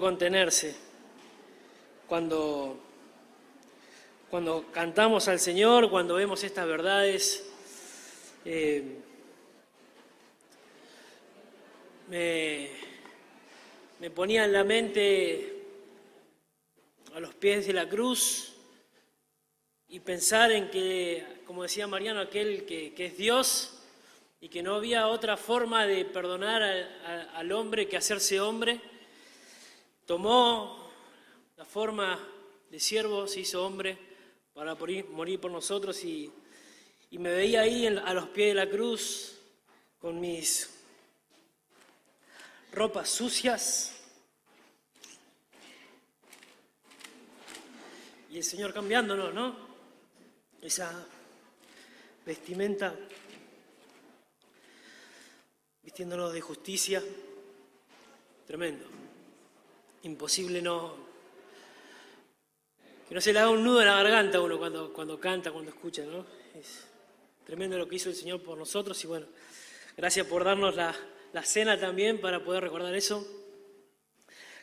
contenerse cuando, cuando cantamos al Señor, cuando vemos estas verdades. Eh, me, me ponía en la mente a los pies de la cruz y pensar en que, como decía Mariano, aquel que, que es Dios, y que no había otra forma de perdonar al, hombre que hacerse hombre, tomó la forma de siervo, se hizo hombre para morir, por nosotros y, me veía ahí a los pies de la cruz con mis ropas sucias. Y el Señor cambiándonos, ¿no? Esa vestimenta vistiéndonos de justicia. Tremendo. Imposible no. Que no se le haga un nudo en la garganta a uno cuando, cuando canta, cuando escucha, ¿no? Es tremendo lo que hizo el Señor por nosotros y bueno, gracias por darnos la, la cena también para poder recordar eso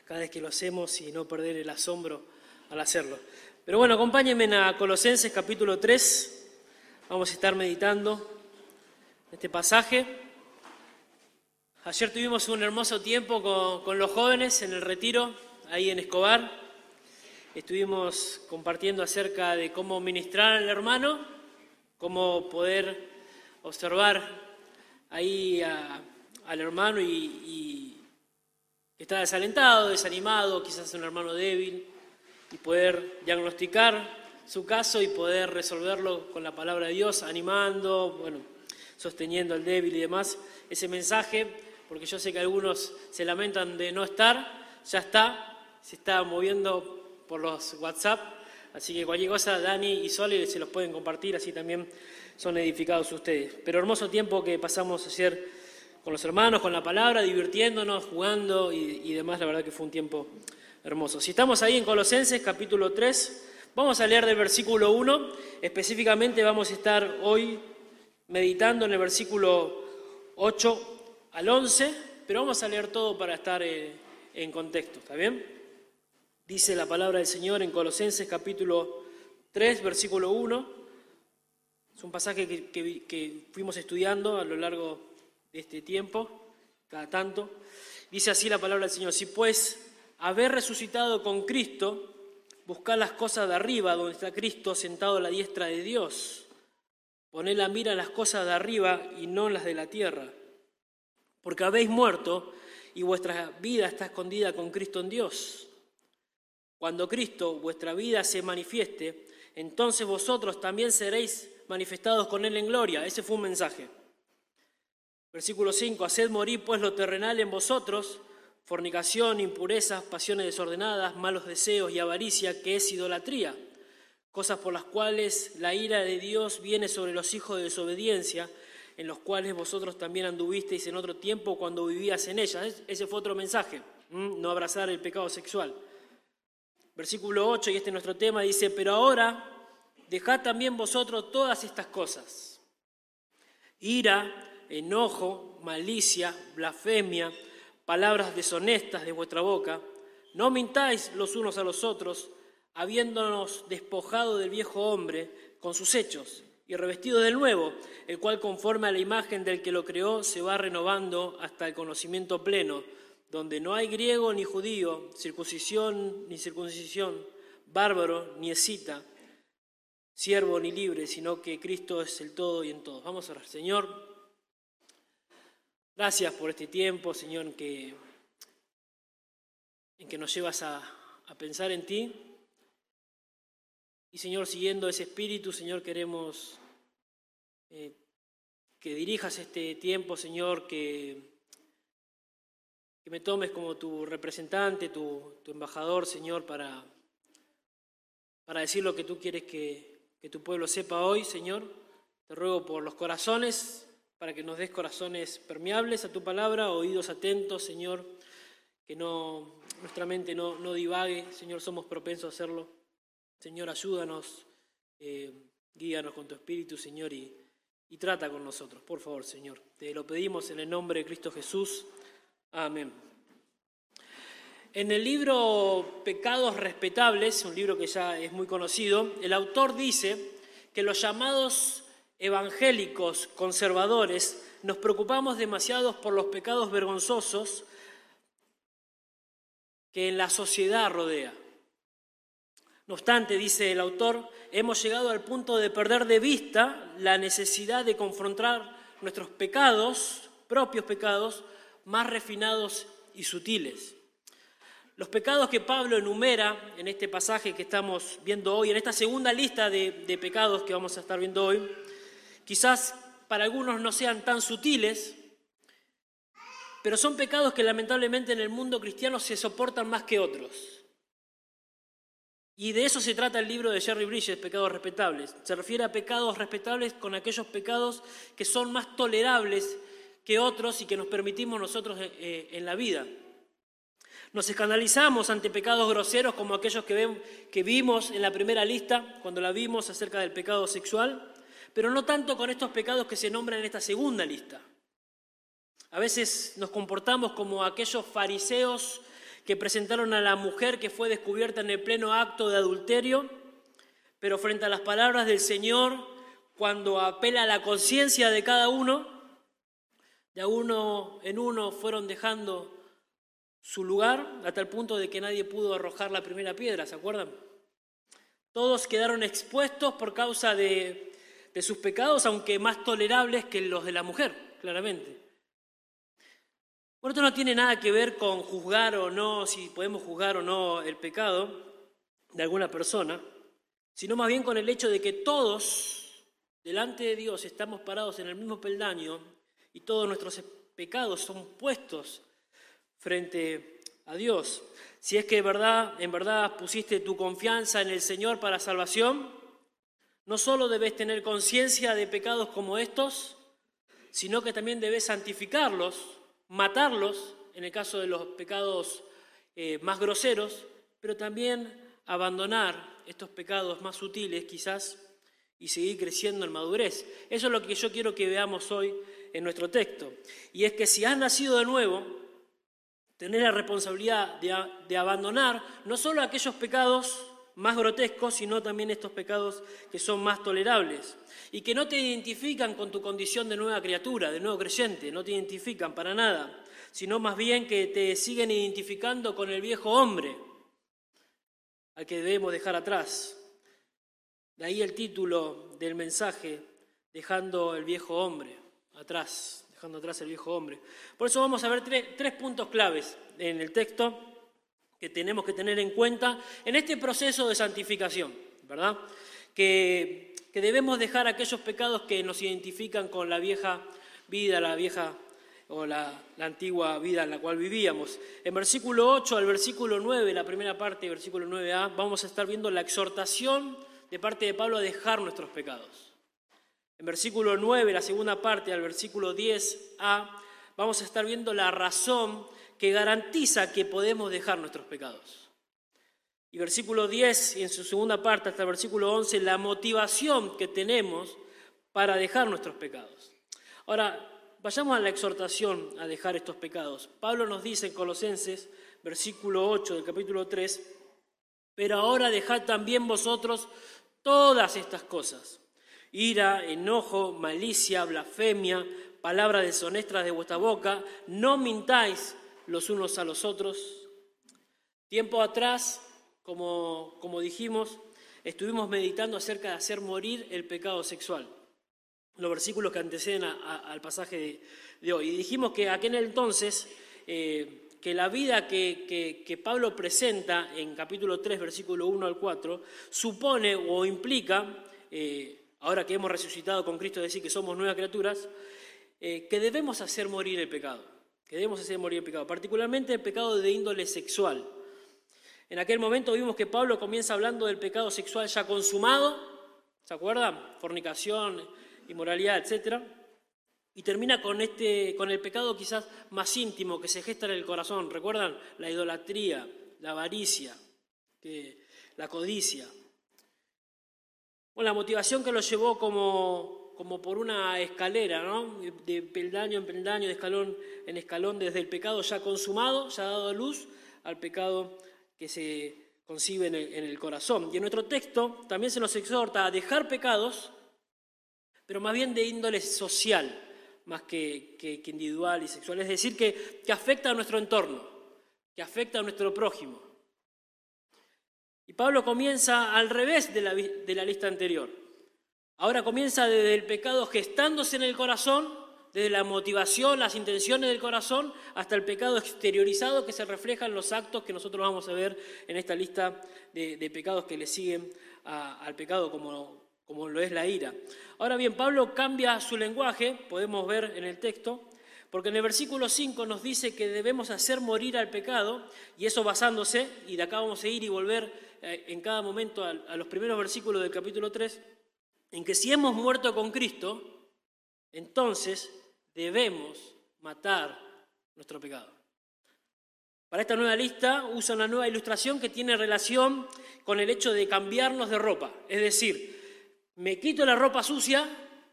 cada vez que lo hacemos y no perder el asombro al hacerlo. Pero bueno, acompáñenme a Colosenses capítulo 3. Vamos a estar meditando este pasaje. Ayer tuvimos un hermoso tiempo con, los jóvenes en el retiro, ahí en Escobar. Estuvimos compartiendo acerca de cómo ministrar al hermano, cómo poder observar ahí al hermano y, está desalentado, desanimado, quizás un hermano débil, y poder diagnosticar su caso y poder resolverlo con la palabra de Dios, animando, bueno, sosteniendo al débil y demás. Ese mensaje porque yo sé que algunos se lamentan de no estar, ya está, se está moviendo por los WhatsApp, así que cualquier cosa Dani y Sole se los pueden compartir, así también son edificados ustedes. Pero hermoso tiempo que pasamos ayer con los hermanos, con la palabra, divirtiéndonos, jugando y, y demás, la verdad que fue un tiempo hermoso. Si estamos ahí en Colosenses capítulo 3, vamos a leer del versículo 1, específicamente vamos a estar hoy meditando en el versículo 8 al 11, pero vamos a leer todo para estar eh, en contexto, ¿está bien? Dice la palabra del Señor en Colosenses capítulo 3, versículo 1. Es un pasaje que, que fuimos estudiando a lo largo de este tiempo, cada tanto. Dice así la palabra del Señor, si pues haber resucitado con Cristo, buscad las cosas de arriba, donde está Cristo sentado a la diestra de Dios. Poned la mira en las cosas de arriba y no en las de la tierra porque habéis muerto y vuestra vida está escondida con Cristo en Dios. Cuando Cristo, vuestra vida, se manifieste, entonces vosotros también seréis manifestados con Él en gloria. Ese fue un mensaje. Versículo 5, haced morir pues lo terrenal en vosotros, fornicación, impurezas, pasiones desordenadas, malos deseos y avaricia, que es idolatría, cosas por las cuales la ira de Dios viene sobre los hijos de desobediencia, en los cuales vosotros también anduvisteis en otro tiempo cuando vivías en ellas. Ese fue otro mensaje, no abrazar el pecado sexual. Versículo 8, y este es nuestro tema, dice, pero ahora dejad también vosotros todas estas cosas. Ira, enojo, malicia, blasfemia, palabras deshonestas de vuestra boca. No mintáis los unos a los otros, habiéndonos despojado del viejo hombre con sus hechos y revestido del nuevo, el cual conforme a la imagen del que lo creó se va renovando hasta el conocimiento pleno, donde no hay griego ni judío, circuncisión ni circuncisión, bárbaro ni escita, siervo ni libre, sino que Cristo es el todo y en todos. Vamos a orar. Señor, gracias por este tiempo, Señor, en que, en que nos llevas a, a pensar en ti. Y Señor, siguiendo ese espíritu, Señor, queremos eh, que dirijas este tiempo, Señor, que, que me tomes como tu representante, tu, embajador, Señor, para, para decir lo que tú quieres que, que tu pueblo sepa hoy, Señor. Te ruego por los corazones, para que nos des corazones permeables a tu palabra, oídos atentos, Señor, que no, nuestra mente no, no divague, Señor, somos propensos a hacerlo. Señor, ayúdanos, eh, guíanos con tu espíritu, Señor, y, y trata con nosotros, por favor, Señor. Te lo pedimos en el nombre de Cristo Jesús. Amén. En el libro Pecados Respetables, un libro que ya es muy conocido, el autor dice que los llamados evangélicos conservadores nos preocupamos demasiado por los pecados vergonzosos que en la sociedad rodea. No obstante, dice el autor, hemos llegado al punto de perder de vista la necesidad de confrontar nuestros pecados, propios pecados, más refinados y sutiles. Los pecados que Pablo enumera en este pasaje que estamos viendo hoy, en esta segunda lista de, pecados que vamos a estar viendo hoy, quizás para algunos no sean tan sutiles, pero son pecados que lamentablemente en el mundo cristiano se soportan más que otros. Y de eso se trata el libro de Jerry Bridges, Pecados Respetables. Se refiere a pecados respetables con aquellos pecados que son más tolerables que otros y que nos permitimos nosotros eh, eh, en la vida. Nos escandalizamos ante pecados groseros como aquellos que, que vimos en la primera lista, cuando la vimos acerca del pecado sexual, pero no tanto con estos pecados que se nombran en esta segunda lista. A veces nos comportamos como aquellos fariseos que presentaron a la mujer que fue descubierta en el pleno acto de adulterio, pero frente a las palabras del Señor, cuando apela a la conciencia de cada uno, de uno en uno fueron dejando su lugar hasta el punto de que nadie pudo arrojar la primera piedra, ¿se acuerdan? Todos quedaron expuestos por causa de sus pecados, aunque más tolerables que los de la mujer, claramente. Por esto no tiene nada que ver con juzgar o no, si podemos juzgar o no el pecado de alguna persona, sino más bien con el hecho de que todos, delante de Dios, estamos parados en el mismo peldaño y todos nuestros pecados son puestos frente a Dios. Si es que verdad, en verdad pusiste tu confianza en el Señor para salvación, no solo debes tener conciencia de pecados como estos, sino que también debes santificarlos matarlos en el caso de los pecados eh, más groseros, pero también abandonar estos pecados más sutiles quizás y seguir creciendo en madurez. Eso es lo que yo quiero que veamos hoy en nuestro texto. Y es que si has nacido de nuevo, tener la responsabilidad de, de abandonar no solo aquellos pecados más grotescos, sino también estos pecados que son más tolerables y que no te identifican con tu condición de nueva criatura, de nuevo creyente, no te identifican para nada, sino más bien que te siguen identificando con el viejo hombre al que debemos dejar atrás. De ahí el título del mensaje, dejando el viejo hombre atrás, dejando atrás el viejo hombre. Por eso vamos a ver tres, tres puntos claves en el texto que tenemos que tener en cuenta en este proceso de santificación, ¿verdad? Que que debemos dejar aquellos pecados que nos identifican con la vieja vida, la vieja o la, antigua vida en la cual vivíamos. En versículo 8 al versículo 9, la primera parte, versículo 9a, vamos a estar viendo la exhortación de parte de Pablo a dejar nuestros pecados. En versículo 9, la segunda parte, al versículo 10a, vamos a estar viendo la razón que garantiza que podemos dejar nuestros pecados. Y versículo 10 y en su segunda parte hasta el versículo 11, la motivación que tenemos para dejar nuestros pecados. Ahora, vayamos a la exhortación a dejar estos pecados. Pablo nos dice en Colosenses, versículo 8 del capítulo 3, pero ahora dejad también vosotros todas estas cosas. Ira, enojo, malicia, blasfemia, palabras deshonesta de vuestra boca, no mintáis los unos a los otros. Tiempo atrás como, dijimos, estuvimos meditando acerca de hacer morir el pecado sexual, los versículos que anteceden al pasaje de, hoy. Y dijimos que aquel entonces, eh, que la vida que, Pablo presenta en capítulo 3, versículo 1 al 4, supone o implica, eh, ahora que hemos resucitado con Cristo, decir que somos nuevas criaturas, eh, que debemos hacer morir el pecado, que debemos hacer morir el pecado, particularmente el pecado de índole sexual. En aquel momento vimos que Pablo comienza hablando del pecado sexual ya consumado, ¿se acuerdan? Fornicación, inmoralidad, etc. Y termina con, este, con el pecado quizás más íntimo que se gesta en el corazón. ¿Recuerdan? La idolatría, la avaricia, la codicia. Bueno, la motivación que lo llevó como, como por una escalera, ¿no? De peldaño en peldaño, de escalón en escalón, desde el pecado ya consumado, ya dado a luz, al pecado que se concibe en el, corazón. Y en nuestro texto también se nos exhorta a dejar pecados, pero más bien de índole social, más que, individual y sexual. Es decir, que, que afecta a nuestro entorno, que afecta a nuestro prójimo. Y Pablo comienza al revés de la, de la lista anterior. Ahora comienza desde el pecado gestándose en el corazón desde la motivación, las intenciones del corazón, hasta el pecado exteriorizado que se refleja en los actos que nosotros vamos a ver en esta lista de, pecados que le siguen al pecado como, lo es la ira. Ahora bien, Pablo cambia su lenguaje, podemos ver en el texto, porque en el versículo 5 nos dice que debemos hacer morir al pecado, y eso basándose, y de acá vamos a ir y volver eh, en cada momento a, a los primeros versículos del capítulo 3, en que si hemos muerto con Cristo, entonces debemos matar nuestro pecado. Para esta nueva lista usa una nueva ilustración que tiene relación con el hecho de cambiarnos de ropa. Es decir, me quito la ropa sucia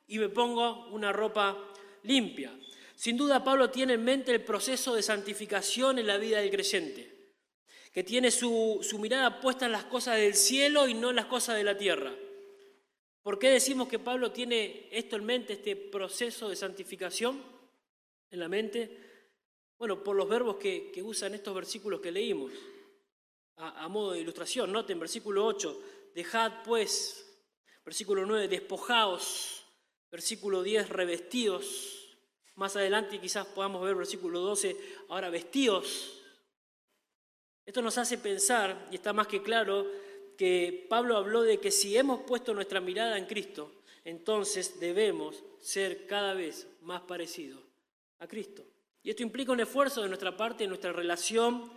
y me pongo una ropa limpia. Sin duda Pablo tiene en mente el proceso de santificación en la vida del creyente, que tiene su, su mirada puesta en las cosas del cielo y no en las cosas de la tierra. ¿Por qué decimos que Pablo tiene esto en mente, este proceso de santificación en la mente? Bueno, por los verbos que, usan estos versículos que leímos. A, modo de ilustración, noten, versículo 8, dejad pues, versículo 9, despojaos, versículo 10, revestidos. Más adelante quizás podamos ver versículo 12, ahora vestidos. Esto nos hace pensar, y está más que claro, que Pablo habló de que si hemos puesto nuestra mirada en Cristo, entonces debemos ser cada vez más parecidos a Cristo. Y esto implica un esfuerzo de nuestra parte en nuestra relación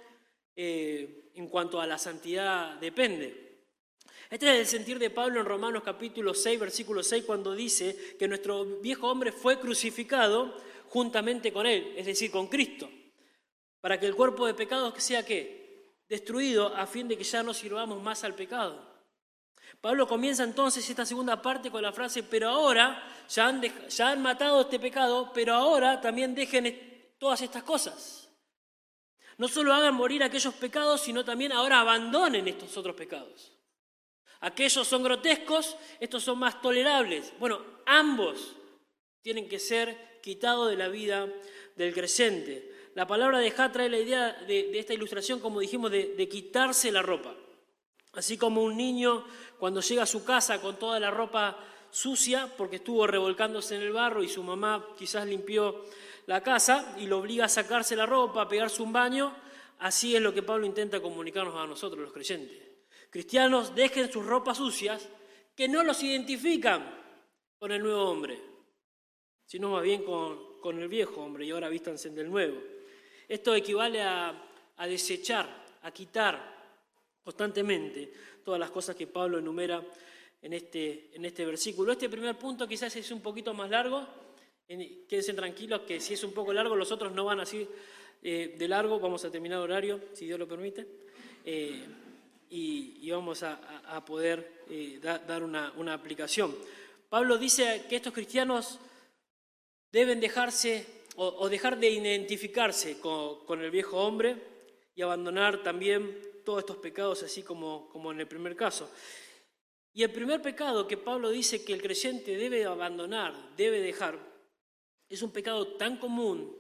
eh, en cuanto a la santidad depende. Este es el sentir de Pablo en Romanos capítulo 6, versículo 6, cuando dice que nuestro viejo hombre fue crucificado juntamente con él, es decir, con Cristo, para que el cuerpo de pecados sea qué? Destruido a fin de que ya no sirvamos más al pecado. Pablo comienza entonces esta segunda parte con la frase, pero ahora ya han, ya han matado este pecado, pero ahora también dejen todas estas cosas. No solo hagan morir aquellos pecados, sino también ahora abandonen estos otros pecados. Aquellos son grotescos, estos son más tolerables. Bueno, ambos tienen que ser quitados de la vida del creyente. La palabra dejar trae la idea de, esta ilustración, como dijimos, de, quitarse la ropa. Así como un niño cuando llega a su casa con toda la ropa sucia porque estuvo revolcándose en el barro y su mamá quizás limpió la casa y lo obliga a sacarse la ropa, a pegarse un baño, así es lo que Pablo intenta comunicarnos a nosotros los creyentes. Cristianos, dejen sus ropas sucias que no los identifican con el nuevo hombre, sino más bien con, el viejo hombre y ahora vístanse del nuevo. Esto equivale a, desechar, a quitar constantemente todas las cosas que Pablo enumera en este, en este versículo. Este primer punto quizás es un poquito más largo, quédense tranquilos que si es un poco largo, los otros no van así eh, de largo, vamos a terminar horario, si Dios lo permite, eh, y, vamos a, poder eh, dar una, una aplicación. Pablo dice que estos cristianos deben dejarse o, dejar de identificarse con, el viejo hombre y abandonar también todos estos pecados, así como, como en el primer caso. Y el primer pecado que Pablo dice que el creyente debe abandonar, debe dejar, es un pecado tan común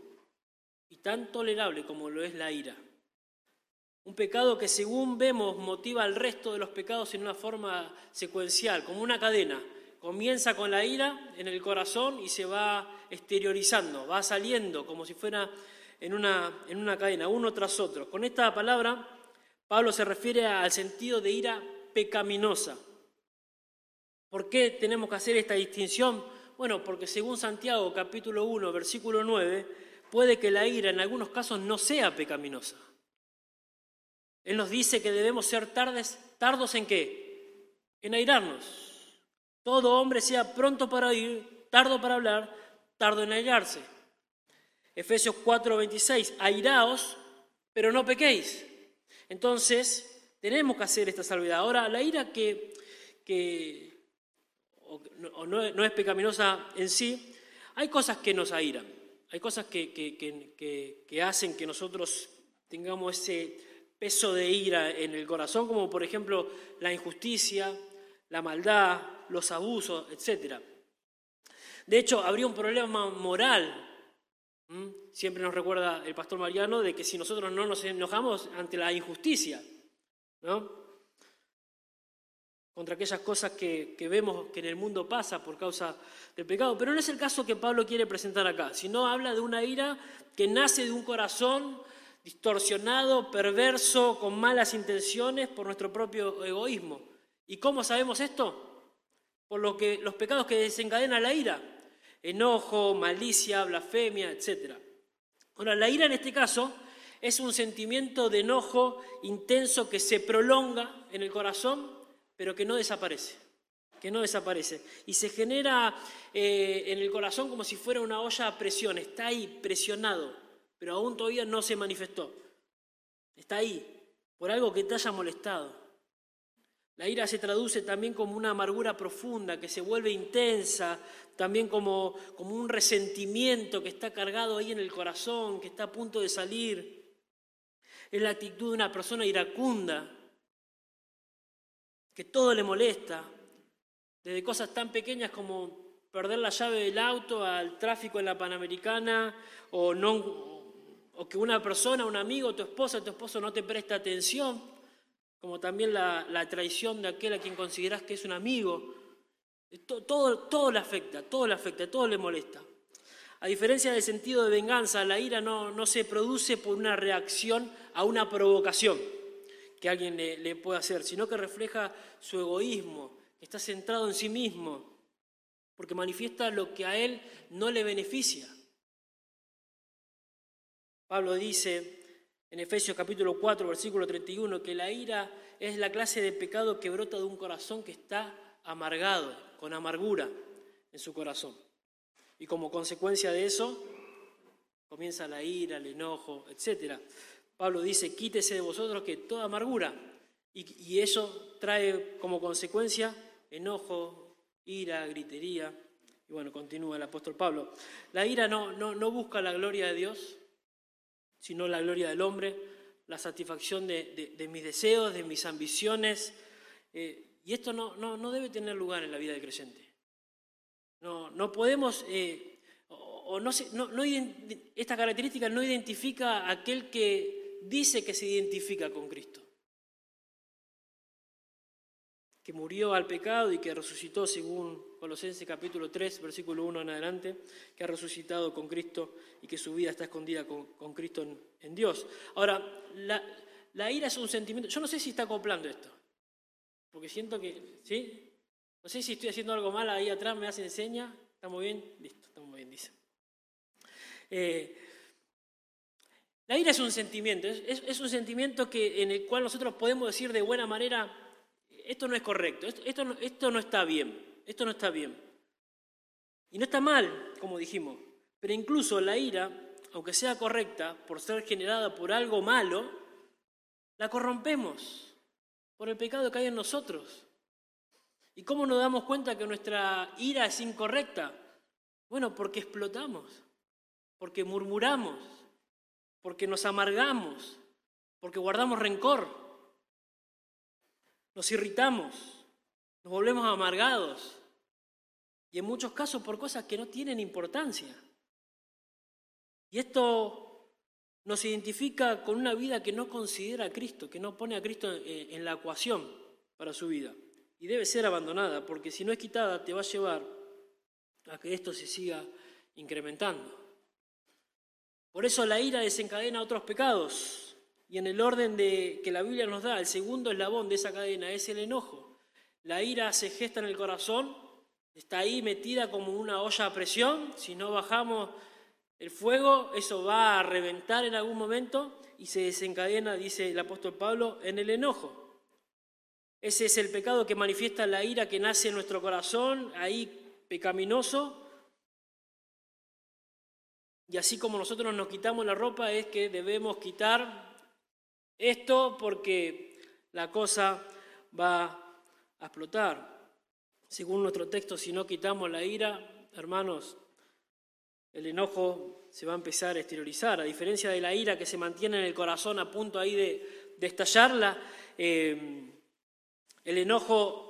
y tan tolerable como lo es la ira. Un pecado que según vemos motiva al resto de los pecados en una forma secuencial, como una cadena. Comienza con la ira en el corazón y se va exteriorizando, va saliendo como si fuera en una, en una cadena, uno tras otro. Con esta palabra, Pablo se refiere al sentido de ira pecaminosa. ¿Por qué tenemos que hacer esta distinción? Bueno, porque según Santiago capítulo 1, versículo 9, puede que la ira en algunos casos no sea pecaminosa. Él nos dice que debemos ser tardes, tardos en qué? En airarnos. Todo hombre sea pronto para oír, tardo para hablar, tardo en airarse. Efesios 4:26, airaos, pero no pequéis. Entonces, tenemos que hacer esta salvedad. Ahora, la ira que, no, es pecaminosa en sí, hay cosas que nos airan, hay cosas que, que hacen que nosotros tengamos ese peso de ira en el corazón, como por ejemplo la injusticia, la maldad, los abusos, etc. De hecho, habría un problema moral, siempre nos recuerda el pastor Mariano, de que si nosotros no nos enojamos ante la injusticia, ¿no? contra aquellas cosas que, que, vemos que en el mundo pasa por causa del pecado. Pero no es el caso que Pablo quiere presentar acá, sino habla de una ira que nace de un corazón distorsionado, perverso, con malas intenciones por nuestro propio egoísmo. ¿Y cómo sabemos esto? Por lo que, los pecados que desencadenan la ira, enojo, malicia, blasfemia, etc. Ahora, la ira en este caso es un sentimiento de enojo intenso que se prolonga en el corazón, pero que no desaparece, que no desaparece. Y se genera eh, en el corazón como si fuera una olla a presión, está ahí presionado, pero aún todavía no se manifestó. Está ahí, por algo que te haya molestado. La ira se traduce también como una amargura profunda que se vuelve intensa, también como, como un resentimiento que está cargado ahí en el corazón, que está a punto de salir. Es la actitud de una persona iracunda, que todo le molesta, desde cosas tan pequeñas como perder la llave del auto al tráfico en la Panamericana o no, o que una persona, un amigo, tu esposa, tu esposo no te presta atención, como también la, traición de aquel a quien consideras que es un amigo. Todo, todo, le afecta, todo le afecta, todo le molesta. A diferencia del sentido de venganza, la ira no, no se produce por una reacción a una provocación que alguien le, le puede hacer, sino que refleja su egoísmo, que está centrado en sí mismo, porque manifiesta lo que a él no le beneficia. Pablo dice en Efesios capítulo 4, versículo 31, que la ira es la clase de pecado que brota de un corazón que está amargado, con amargura en su corazón. Y como consecuencia de eso, comienza la ira, el enojo, etc. Pablo dice, quítese de vosotros que toda amargura. Y, eso trae como consecuencia enojo, ira, gritería. Y bueno, continúa el apóstol Pablo. La ira no, no, no busca la gloria de Dios, sino la gloria del hombre, la satisfacción de, mis deseos, de mis ambiciones. Eh, y esto no, no, debe tener lugar en la vida del creyente. No, no podemos, eh, o, no, no, esta característica no identifica a aquel que dice que se identifica con Cristo que murió al pecado y que resucitó según Colosenses capítulo 3, versículo 1 en adelante, que ha resucitado con Cristo y que su vida está escondida con, Cristo en, Dios. Ahora, la, ira es un sentimiento, yo no sé si está acoplando esto, porque siento que, ¿sí? No sé si estoy haciendo algo mal ahí atrás, me hace seña, ¿estamos bien? Listo, estamos bien, dice. Eh, la ira es un sentimiento, es, es, un sentimiento que, en el cual nosotros podemos decir de buena manera, esto no es correcto, esto, no, esto no está bien, esto no está bien. Y no está mal, como dijimos, pero incluso la ira, aunque sea correcta, por ser generada por algo malo, la corrompemos por el pecado que hay en nosotros. ¿Y cómo nos damos cuenta que nuestra ira es incorrecta? Bueno, porque explotamos, porque murmuramos, porque nos amargamos, porque guardamos rencor, nos irritamos, nos volvemos amargados y en muchos casos por cosas que no tienen importancia. Y esto nos identifica con una vida que no considera a Cristo, que no pone a Cristo en la ecuación para su vida. Y debe ser abandonada, porque si no es quitada te va a llevar a que esto se siga incrementando. Por eso la ira desencadena otros pecados, y en el orden de, que la Biblia nos da, el segundo eslabón de esa cadena es el enojo. La ira se gesta en el corazón, está ahí metida como una olla a presión. Si no bajamos el fuego, eso va a reventar en algún momento y se desencadena, dice el apóstol Pablo, en el enojo. Ese es el pecado que manifiesta la ira que nace en nuestro corazón, ahí pecaminoso. Y así como nosotros nos quitamos la ropa, es que debemos quitar esto porque la cosa va a explotar. Según nuestro texto, si no quitamos la ira, hermanos, el enojo se va a empezar a exteriorizar. A diferencia de la ira que se mantiene en el corazón a punto ahí de, de estallar, eh, el enojo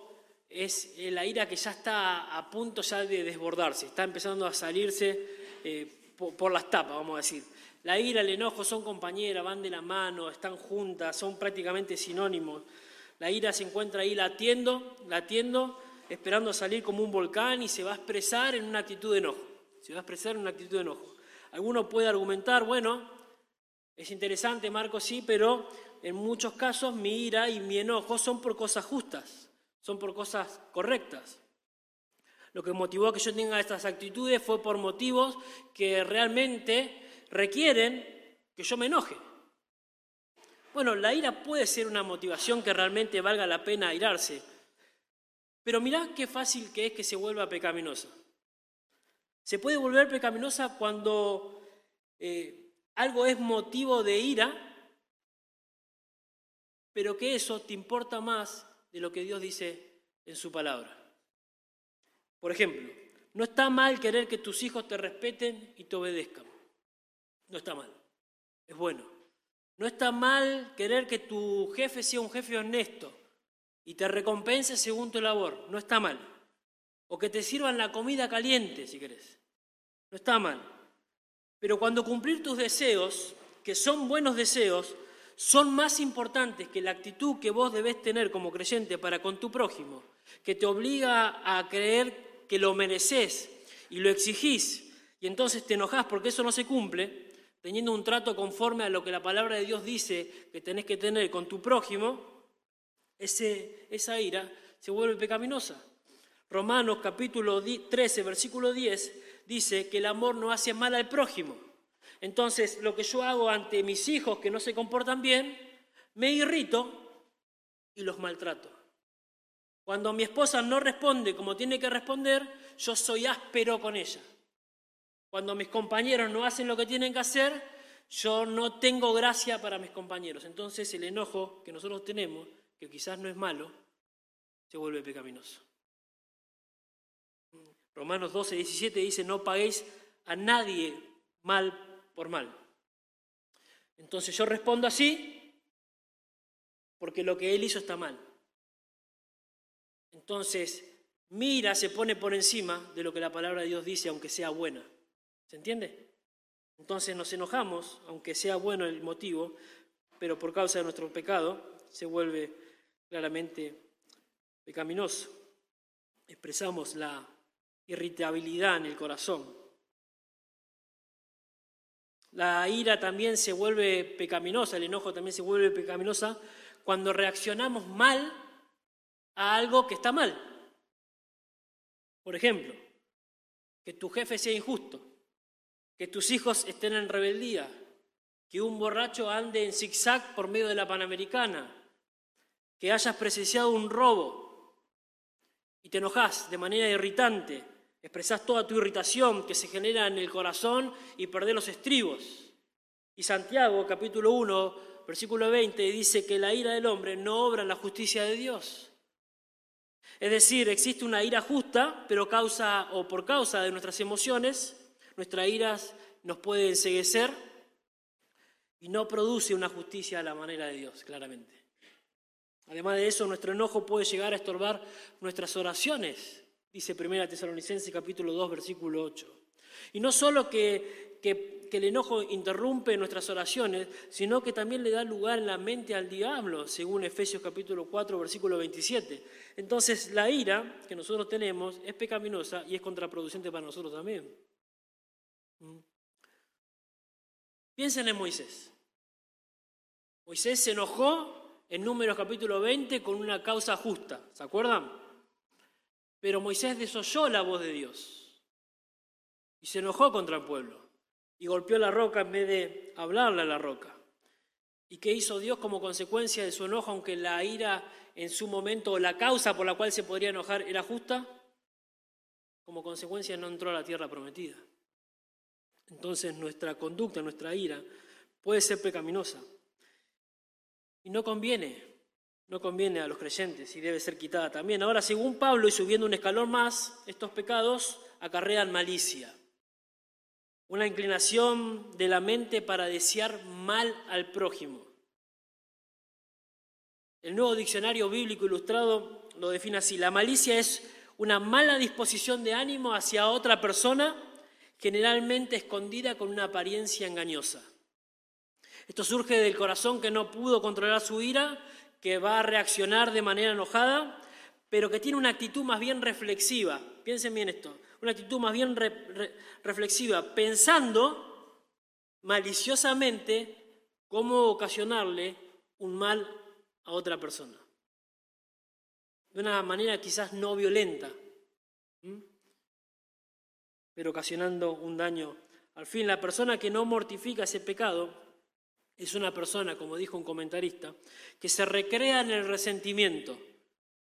es la ira que ya está a punto ya de desbordarse, está empezando a salirse eh, por, las tapas, vamos a decir. La ira, el enojo son compañeras, van de la mano, están juntas, son prácticamente sinónimos. La ira se encuentra ahí latiendo, latiendo, esperando salir como un volcán y se va a expresar en una actitud de enojo. Se va a expresar en una actitud de enojo. Alguno puede argumentar, bueno, es interesante, Marco, sí, pero en muchos casos mi ira y mi enojo son por cosas justas, son por cosas correctas. Lo que motivó a que yo tenga estas actitudes fue por motivos que realmente requieren que yo me enoje. Bueno, la ira puede ser una motivación que realmente valga la pena airarse, pero mirá qué fácil que es que se vuelva pecaminosa. Se puede volver pecaminosa cuando eh, algo es motivo de ira, pero que eso te importa más de lo que Dios dice en su palabra. Por ejemplo, no está mal querer que tus hijos te respeten y te obedezcan. No está mal. Es bueno. No está mal querer que tu jefe sea un jefe honesto y te recompense según tu labor. No está mal. O que te sirvan la comida caliente, si querés. No está mal. Pero cuando cumplir tus deseos, que son buenos deseos, son más importantes que la actitud que vos debés tener como creyente para con tu prójimo, que te obliga a creer que lo mereces y lo exigís, y entonces te enojás porque eso no se cumple, teniendo un trato conforme a lo que la palabra de Dios dice que tenés que tener con tu prójimo, ese, esa ira se vuelve pecaminosa. Romanos capítulo 13, versículo 10 dice que el amor no hace mal al prójimo. Entonces, lo que yo hago ante mis hijos que no se comportan bien, me irrito y los maltrato. Cuando mi esposa no responde como tiene que responder, yo soy áspero con ella. Cuando mis compañeros no hacen lo que tienen que hacer, yo no tengo gracia para mis compañeros. Entonces el enojo que nosotros tenemos, que quizás no es malo, se vuelve pecaminoso. Romanos 12, 17 dice, no paguéis a nadie mal por mal. Entonces yo respondo así porque lo que él hizo está mal. Entonces, mira se pone por encima de lo que la palabra de Dios dice, aunque sea buena. ¿Se entiende? Entonces nos enojamos, aunque sea bueno el motivo, pero por causa de nuestro pecado se vuelve claramente pecaminoso. Expresamos la irritabilidad en el corazón. La ira también se vuelve pecaminosa, el enojo también se vuelve pecaminosa cuando reaccionamos mal a algo que está mal. Por ejemplo, que tu jefe sea injusto, que tus hijos estén en rebeldía, que un borracho ande en zigzag por medio de la Panamericana, que hayas presenciado un robo y te enojas de manera irritante Expresás toda tu irritación que se genera en el corazón y perdés los estribos. Y Santiago, capítulo 1, versículo 20, dice que la ira del hombre no obra en la justicia de Dios. Es decir, existe una ira justa, pero causa o por causa de nuestras emociones, nuestra ira nos puede enseguecer y no produce una justicia a la manera de Dios, claramente. Además de eso, nuestro enojo puede llegar a estorbar nuestras oraciones dice 1 Tesalonicenses capítulo 2, versículo 8. Y no solo que, que, el enojo interrumpe nuestras oraciones, sino que también le da lugar en la mente al diablo, según Efesios capítulo 4, versículo 27. Entonces la ira que nosotros tenemos es pecaminosa y es contraproducente para nosotros también. ¿Mm? Piensen en Moisés. Moisés se enojó en Números capítulo 20 con una causa justa, ¿se acuerdan? Pero Moisés desoyó la voz de Dios y se enojó contra el pueblo y golpeó la roca en vez de hablarle a la roca. ¿Y qué hizo Dios como consecuencia de su enojo, aunque la ira en su momento o la causa por la cual se podría enojar era justa? Como consecuencia no entró a la tierra prometida. Entonces nuestra conducta, nuestra ira puede ser pecaminosa. Y no conviene no conviene a los creyentes y debe ser quitada también. Ahora, según Pablo, y subiendo un escalón más, estos pecados acarrean malicia, una inclinación de la mente para desear mal al prójimo. El nuevo diccionario bíblico ilustrado lo define así. La malicia es una mala disposición de ánimo hacia otra persona, generalmente escondida con una apariencia engañosa. Esto surge del corazón que no pudo controlar su ira, que va a reaccionar de manera enojada, pero que tiene una actitud más bien reflexiva. Piensen bien esto, una actitud más bien reflexiva, pensando maliciosamente cómo ocasionarle un mal a otra persona. De una manera quizás no violenta, pero ocasionando un daño. Al fin, la persona que no mortifica ese pecado es una persona, como dijo un comentarista, que se recrea en el resentimiento,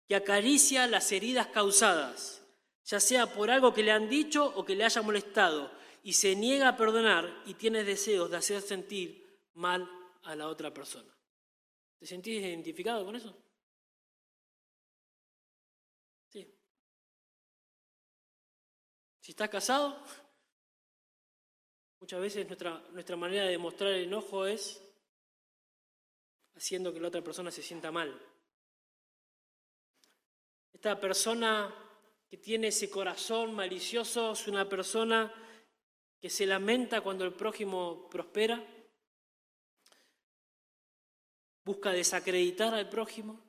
que acaricia las heridas causadas, ya sea por algo que le han dicho o que le haya molestado, y se niega a perdonar y tiene deseos de hacer sentir mal a la otra persona. ¿Te sentís identificado con eso? Si estás casado, Muchas veces nuestra, nuestra manera de mostrar el enojo es haciendo que la otra persona se sienta mal. Esta persona que tiene ese corazón malicioso es una persona que se lamenta cuando el prójimo prospera, busca desacreditar al prójimo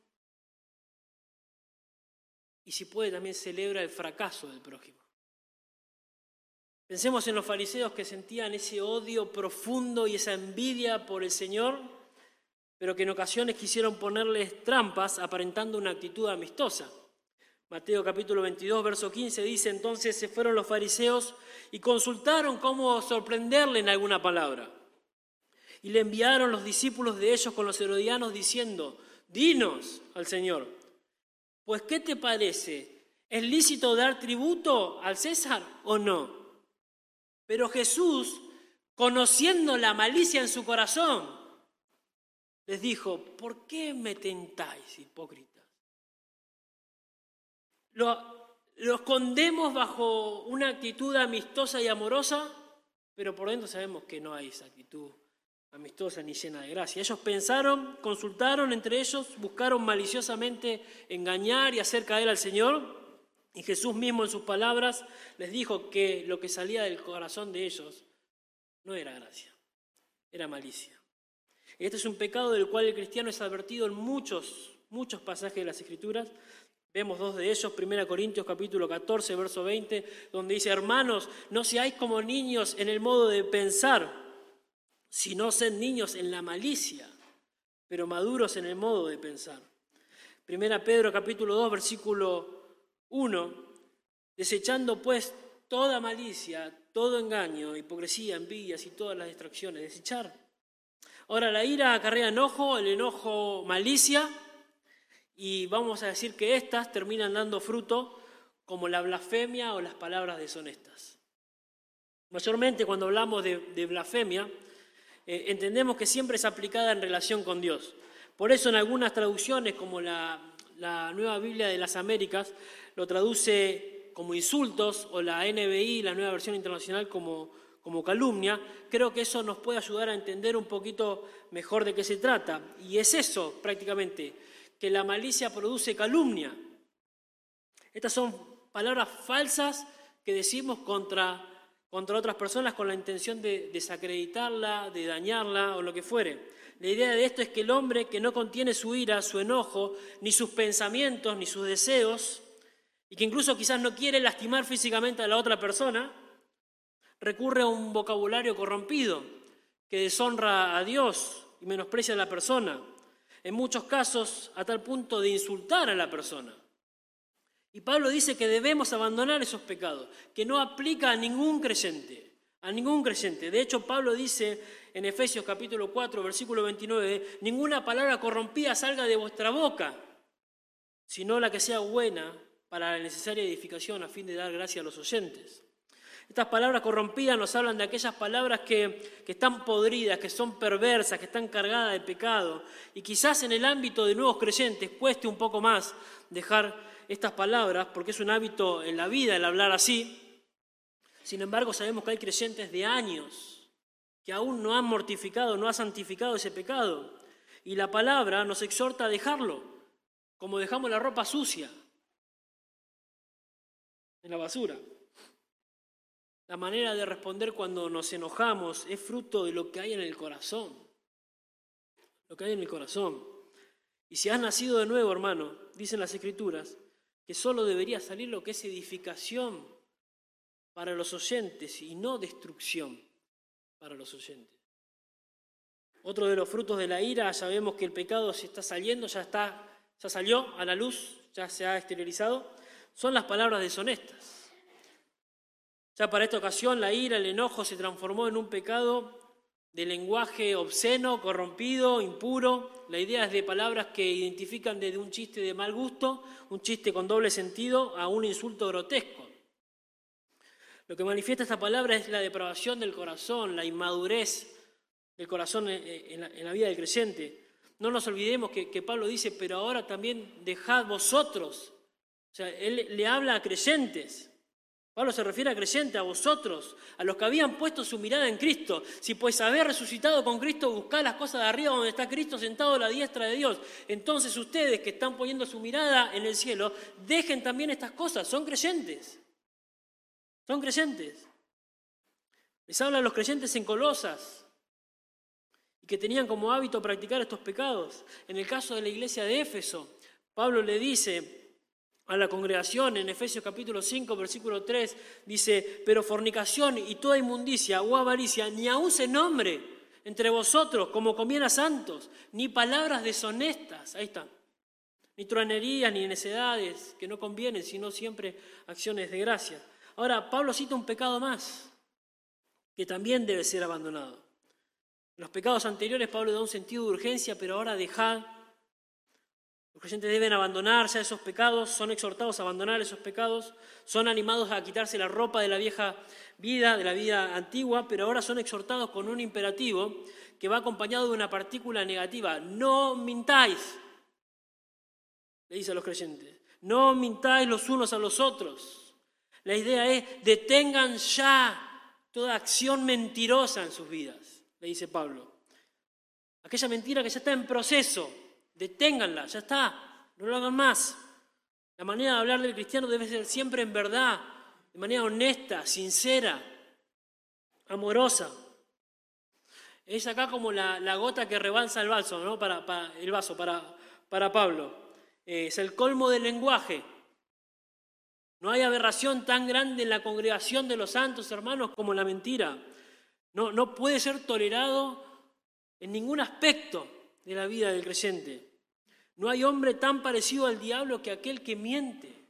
y si puede también celebra el fracaso del prójimo. Pensemos en los fariseos que sentían ese odio profundo y esa envidia por el Señor, pero que en ocasiones quisieron ponerles trampas aparentando una actitud amistosa. Mateo capítulo 22, verso 15 dice, entonces se fueron los fariseos y consultaron cómo sorprenderle en alguna palabra. Y le enviaron los discípulos de ellos con los herodianos diciendo, dinos al Señor, pues ¿qué te parece? ¿Es lícito dar tributo al César o no? Pero Jesús, conociendo la malicia en su corazón, les dijo, ¿por qué me tentáis, hipócritas? Lo, lo escondemos bajo una actitud amistosa y amorosa, pero por dentro sabemos que no hay esa actitud amistosa ni llena de gracia. Ellos pensaron, consultaron entre ellos, buscaron maliciosamente engañar y hacer caer al Señor, y Jesús mismo en sus palabras les dijo que lo que salía del corazón de ellos no era gracia, era malicia. Este es un pecado del cual el cristiano es advertido en muchos, muchos pasajes de las Escrituras. Vemos dos de ellos, 1 Corintios capítulo 14, verso 20, donde dice, hermanos, no seáis como niños en el modo de pensar, sino sed niños en la malicia, pero maduros en el modo de pensar. 1 Pedro capítulo 2, versículo 1. Desechando pues toda malicia, todo engaño, hipocresía, envidias y todas las distracciones. Desechar. Ahora, la ira acarrea enojo, el enojo malicia, y vamos a decir que estas terminan dando fruto como la blasfemia o las palabras deshonestas. Mayormente cuando hablamos de, blasfemia, eh, entendemos que siempre es aplicada en relación con Dios. Por eso en algunas traducciones, como la Nueva Biblia de las Américas, lo traduce como insultos o la NBI, la nueva versión internacional, como, como calumnia, creo que eso nos puede ayudar a entender un poquito mejor de qué se trata. Y es eso prácticamente, que la malicia produce calumnia. Estas son palabras falsas que decimos contra, contra otras personas con la intención de desacreditarla, de dañarla o lo que fuere. La idea de esto es que el hombre que no contiene su ira, su enojo, ni sus pensamientos, ni sus deseos, y que incluso quizás no quiere lastimar físicamente a la otra persona, recurre a un vocabulario corrompido que deshonra a Dios y menosprecia a la persona, en muchos casos a tal punto de insultar a la persona. Y Pablo dice que debemos abandonar esos pecados, que no aplica a ningún creyente, a ningún creyente. De hecho, Pablo dice en Efesios capítulo 4, versículo 29, ninguna palabra corrompida salga de vuestra boca, sino la que sea buena para la necesaria edificación a fin de dar gracia a los oyentes. Estas palabras corrompidas nos hablan de aquellas palabras que, que, están podridas, que son perversas, que están cargadas de pecado. Y quizás en el ámbito de nuevos creyentes cueste un poco más dejar estas palabras, porque es un hábito en la vida el hablar así. Sin embargo, sabemos que hay creyentes de años que aún no han mortificado, no han santificado ese pecado. Y la palabra nos exhorta a dejarlo, como dejamos la ropa sucia en la basura. La manera de responder cuando nos enojamos es fruto de lo que hay en el corazón. Lo que hay en el corazón. Y si has nacido de nuevo, hermano, dicen las escrituras, que solo debería salir lo que es edificación para los oyentes y no destrucción para los oyentes. Otro de los frutos de la ira, ya vemos que el pecado se está saliendo, ya está, ya salió a la luz, ya se ha exteriorizado, son las palabras deshonestas. Ya para esta ocasión la ira, el enojo se transformó en un pecado de lenguaje obsceno, corrompido, impuro. La idea es de palabras que identifican desde un chiste de mal gusto, un chiste con doble sentido, a un insulto grotesco. Lo que manifiesta esta palabra es la depravación del corazón, la inmadurez del corazón en la, vida del creyente. No nos olvidemos que Pablo dice, pero ahora también dejad vosotros. O sea, él le habla a creyentes. Pablo se refiere a creyentes, a vosotros, a los que habían puesto su mirada en Cristo. Si pues habéis resucitado con Cristo, buscad las cosas de arriba donde está Cristo sentado a la diestra de Dios. Entonces ustedes que están poniendo su mirada en el cielo, dejen también estas cosas, son creyentes. Son creyentes. Les habla a los creyentes en Colosas y que tenían como hábito practicar estos pecados. En el caso de la iglesia de Éfeso, Pablo le dice, a la congregación en Efesios capítulo 5, versículo 3, dice, pero fornicación y toda inmundicia o avaricia ni aun se nombre entre vosotros como conviene a santos, ni palabras deshonestas, ahí está, ni truanerías, ni necedades que no convienen, sino siempre acciones de gracia. Ahora, Pablo cita un pecado más, que también debe ser abandonado. Los pecados anteriores Pablo da un sentido de urgencia, pero ahora dejad los creyentes deben abandonarse a esos pecados, son exhortados a abandonar esos pecados, son animados a quitarse la ropa de la vieja vida, de la vida antigua, pero ahora son exhortados con un imperativo que va acompañado de una partícula negativa. No mintáis, le dice a los creyentes. No mintáis los unos a los otros. La idea es, detengan ya toda acción mentirosa en sus vidas, le dice Pablo. Aquella mentira que ya está en proceso, Deténganla, ya está, no lo hagan más. La manera de hablar del cristiano debe ser siempre en verdad, de manera honesta, sincera, amorosa. Es acá como la, gota que rebalsa el vaso, ¿no? Para, el vaso, para, Pablo. es el colmo del lenguaje. No hay aberración tan grande en la congregación de los santos hermanos como la mentira. No, no puede ser tolerado en ningún aspecto de la vida del creyente. No hay hombre tan parecido al diablo que aquel que miente.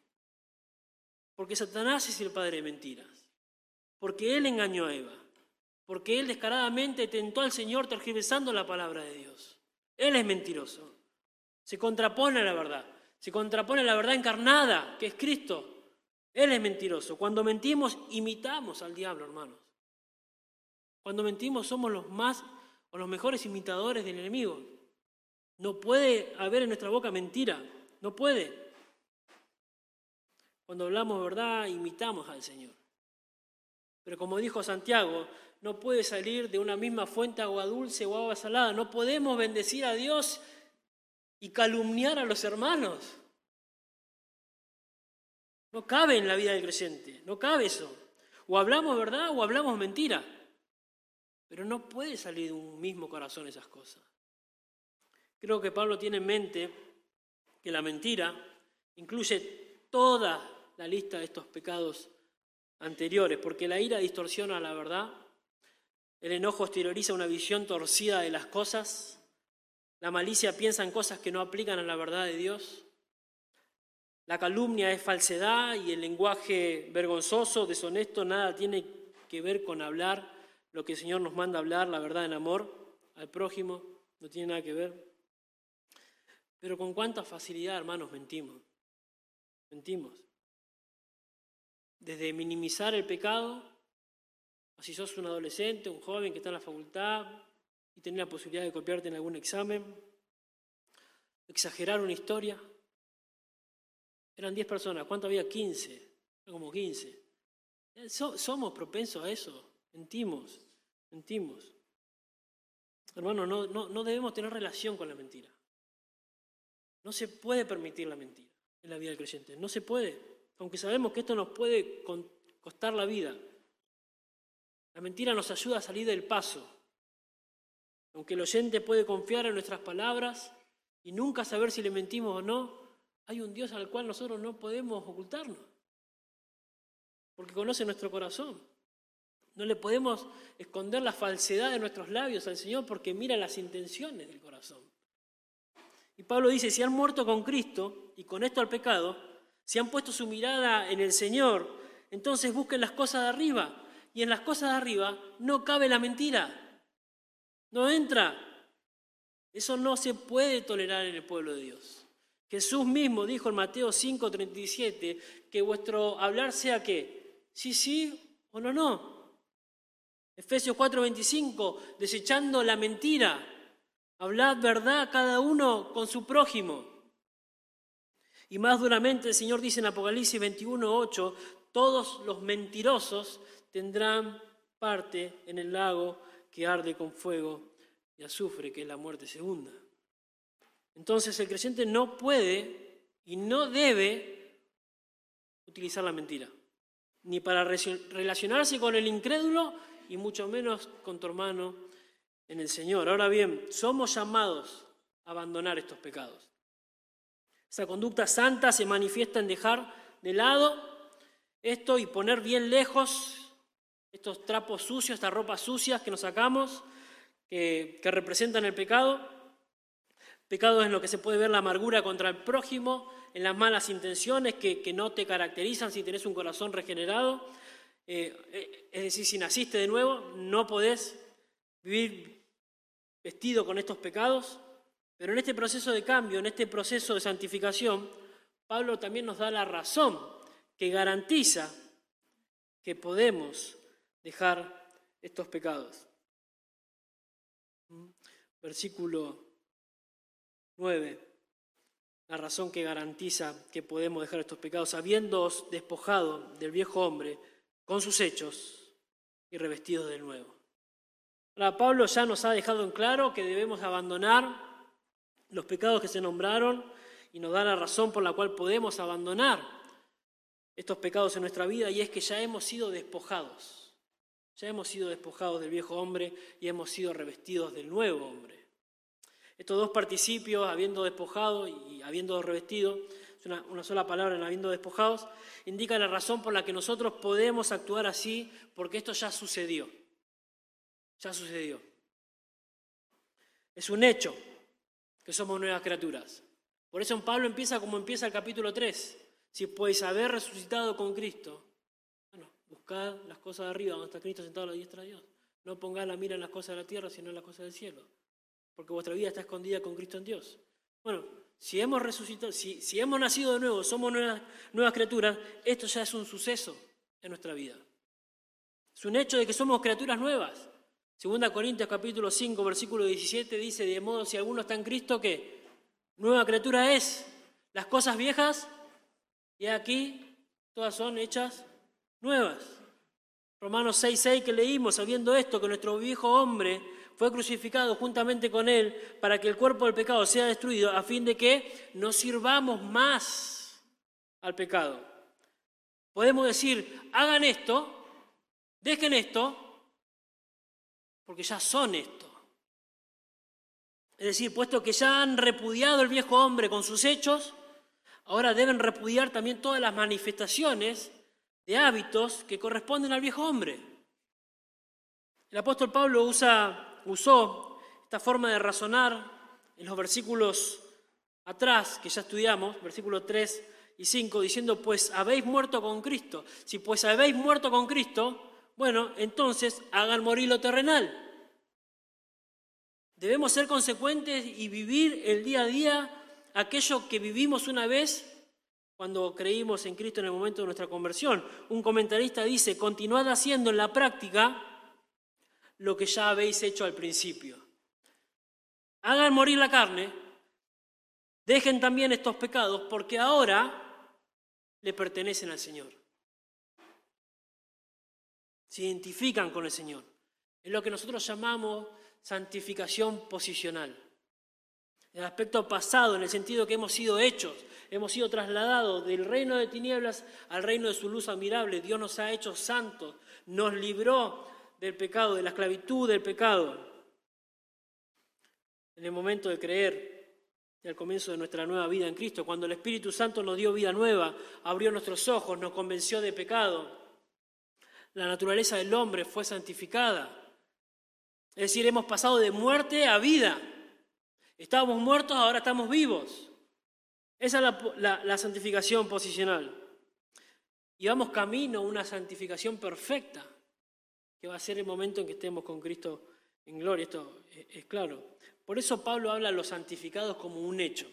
Porque Satanás es el padre de mentiras. Porque él engañó a Eva. Porque él descaradamente tentó al Señor tergiversando la palabra de Dios. Él es mentiroso. Se contrapone a la verdad. Se contrapone a la verdad encarnada, que es Cristo. Él es mentiroso. Cuando mentimos, imitamos al diablo, hermanos. Cuando mentimos, somos los más o los mejores imitadores del enemigo. No puede haber en nuestra boca mentira, no puede. Cuando hablamos verdad, imitamos al Señor. Pero como dijo Santiago, no puede salir de una misma fuente agua dulce o agua salada. No podemos bendecir a Dios y calumniar a los hermanos. No cabe en la vida del creyente, no cabe eso. O hablamos verdad o hablamos mentira. Pero no puede salir de un mismo corazón esas cosas. Creo que Pablo tiene en mente que la mentira incluye toda la lista de estos pecados anteriores, porque la ira distorsiona la verdad, el enojo exterioriza una visión torcida de las cosas, la malicia piensa en cosas que no aplican a la verdad de Dios, la calumnia es falsedad y el lenguaje vergonzoso, deshonesto, nada tiene que ver con hablar lo que el Señor nos manda hablar, la verdad en amor al prójimo, no tiene nada que ver. Pero con cuánta facilidad, hermanos, mentimos. Mentimos. Desde minimizar el pecado, o si sos un adolescente, un joven que está en la facultad y tiene la posibilidad de copiarte en algún examen, exagerar una historia. Eran 10 personas, ¿cuánto había? 15, como 15. somos propensos a eso, mentimos, mentimos. Hermano, no, no, no debemos tener relación con la mentira. No se puede permitir la mentira en la vida del creyente. No se puede. Aunque sabemos que esto nos puede costar la vida. La mentira nos ayuda a salir del paso. Aunque el oyente puede confiar en nuestras palabras y nunca saber si le mentimos o no, hay un Dios al cual nosotros no podemos ocultarnos. Porque conoce nuestro corazón. No le podemos esconder la falsedad de nuestros labios al Señor porque mira las intenciones del corazón. Y Pablo dice, si han muerto con Cristo y con esto al pecado, si han puesto su mirada en el Señor, entonces busquen las cosas de arriba. Y en las cosas de arriba no cabe la mentira. No entra. Eso no se puede tolerar en el pueblo de Dios. Jesús mismo dijo en Mateo 5:37 que vuestro hablar sea que sí, sí o no, no. Efesios 4:25, desechando la mentira, Hablad verdad cada uno con su prójimo. Y más duramente el Señor dice en Apocalipsis 21:8, todos los mentirosos tendrán parte en el lago que arde con fuego y azufre, que es la muerte segunda. Entonces el creyente no puede y no debe utilizar la mentira, ni para relacionarse con el incrédulo y mucho menos con tu hermano en el Señor. Ahora bien, somos llamados a abandonar estos pecados. Esa conducta santa se manifiesta en dejar de lado esto y poner bien lejos estos trapos sucios, estas ropas sucias que nos sacamos, que, representan el pecado. Pecado es en lo que se puede ver la amargura contra el prójimo, en las malas intenciones que, no te caracterizan si tenés un corazón regenerado. Eh, eh, es decir, si naciste de nuevo, no podés vivir vestido con estos pecados, pero en este proceso de cambio, en este proceso de santificación, Pablo también nos da la razón que garantiza que podemos dejar estos pecados. Versículo 9. La razón que garantiza que podemos dejar estos pecados, habiéndoos despojado del viejo hombre con sus hechos y revestidos del nuevo. Ahora, Pablo ya nos ha dejado en claro que debemos abandonar los pecados que se nombraron y nos da la razón por la cual podemos abandonar estos pecados en nuestra vida y es que ya hemos sido despojados. Ya hemos sido despojados del viejo hombre y hemos sido revestidos del nuevo hombre. Estos dos participios, habiendo despojado y habiendo revestido, es una, una, sola palabra en habiendo despojados, indica la razón por la que nosotros podemos actuar así, porque esto ya sucedió. Ya sucedió. Es un hecho que somos nuevas criaturas. Por eso Pablo empieza como empieza el capítulo 3. Si podéis haber resucitado con Cristo, bueno, buscad las cosas de arriba, donde está Cristo sentado a la diestra de Dios. No pongáis la mira en las cosas de la tierra, sino en las cosas del cielo. Porque vuestra vida está escondida con Cristo en Dios. Bueno, si hemos resucitado, si, si hemos nacido de nuevo, somos nuevas, nuevas criaturas, esto ya es un suceso en nuestra vida. Es un hecho de que somos criaturas nuevas. Segunda Corintios capítulo 5, versículo 17 dice, de modo si alguno está en Cristo, que nueva criatura es. Las cosas viejas, y aquí todas son hechas nuevas. Romanos 6, 6 que leímos, sabiendo esto, que nuestro viejo hombre fue crucificado juntamente con él para que el cuerpo del pecado sea destruido, a fin de que no sirvamos más al pecado. Podemos decir, hagan esto, dejen esto, porque ya son esto. Es decir, puesto que ya han repudiado el viejo hombre con sus hechos, ahora deben repudiar también todas las manifestaciones de hábitos que corresponden al viejo hombre. El apóstol Pablo usa, usó esta forma de razonar en los versículos atrás que ya estudiamos, versículos 3 y 5, diciendo, pues habéis muerto con Cristo. Si pues habéis muerto con Cristo, bueno, entonces hagan morir lo terrenal. Debemos ser consecuentes y vivir el día a día aquello que vivimos una vez cuando creímos en Cristo en el momento de nuestra conversión. Un comentarista dice, continuad haciendo en la práctica lo que ya habéis hecho al principio. Hagan morir la carne, dejen también estos pecados, porque ahora le pertenecen al Señor se identifican con el Señor. Es lo que nosotros llamamos santificación posicional. El aspecto pasado, en el sentido que hemos sido hechos, hemos sido trasladados del reino de tinieblas al reino de su luz admirable. Dios nos ha hecho santos, nos libró del pecado, de la esclavitud del pecado. En el momento de creer, y al comienzo de nuestra nueva vida en Cristo, cuando el Espíritu Santo nos dio vida nueva, abrió nuestros ojos, nos convenció de pecado, la naturaleza del hombre fue santificada. Es decir, hemos pasado de muerte a vida. Estábamos muertos, ahora estamos vivos. Esa es la, santificación posicional. Y vamos camino a una santificación perfecta, que va a ser el momento en que estemos con Cristo en gloria. Esto es, claro. Por eso Pablo habla a los santificados como un hecho.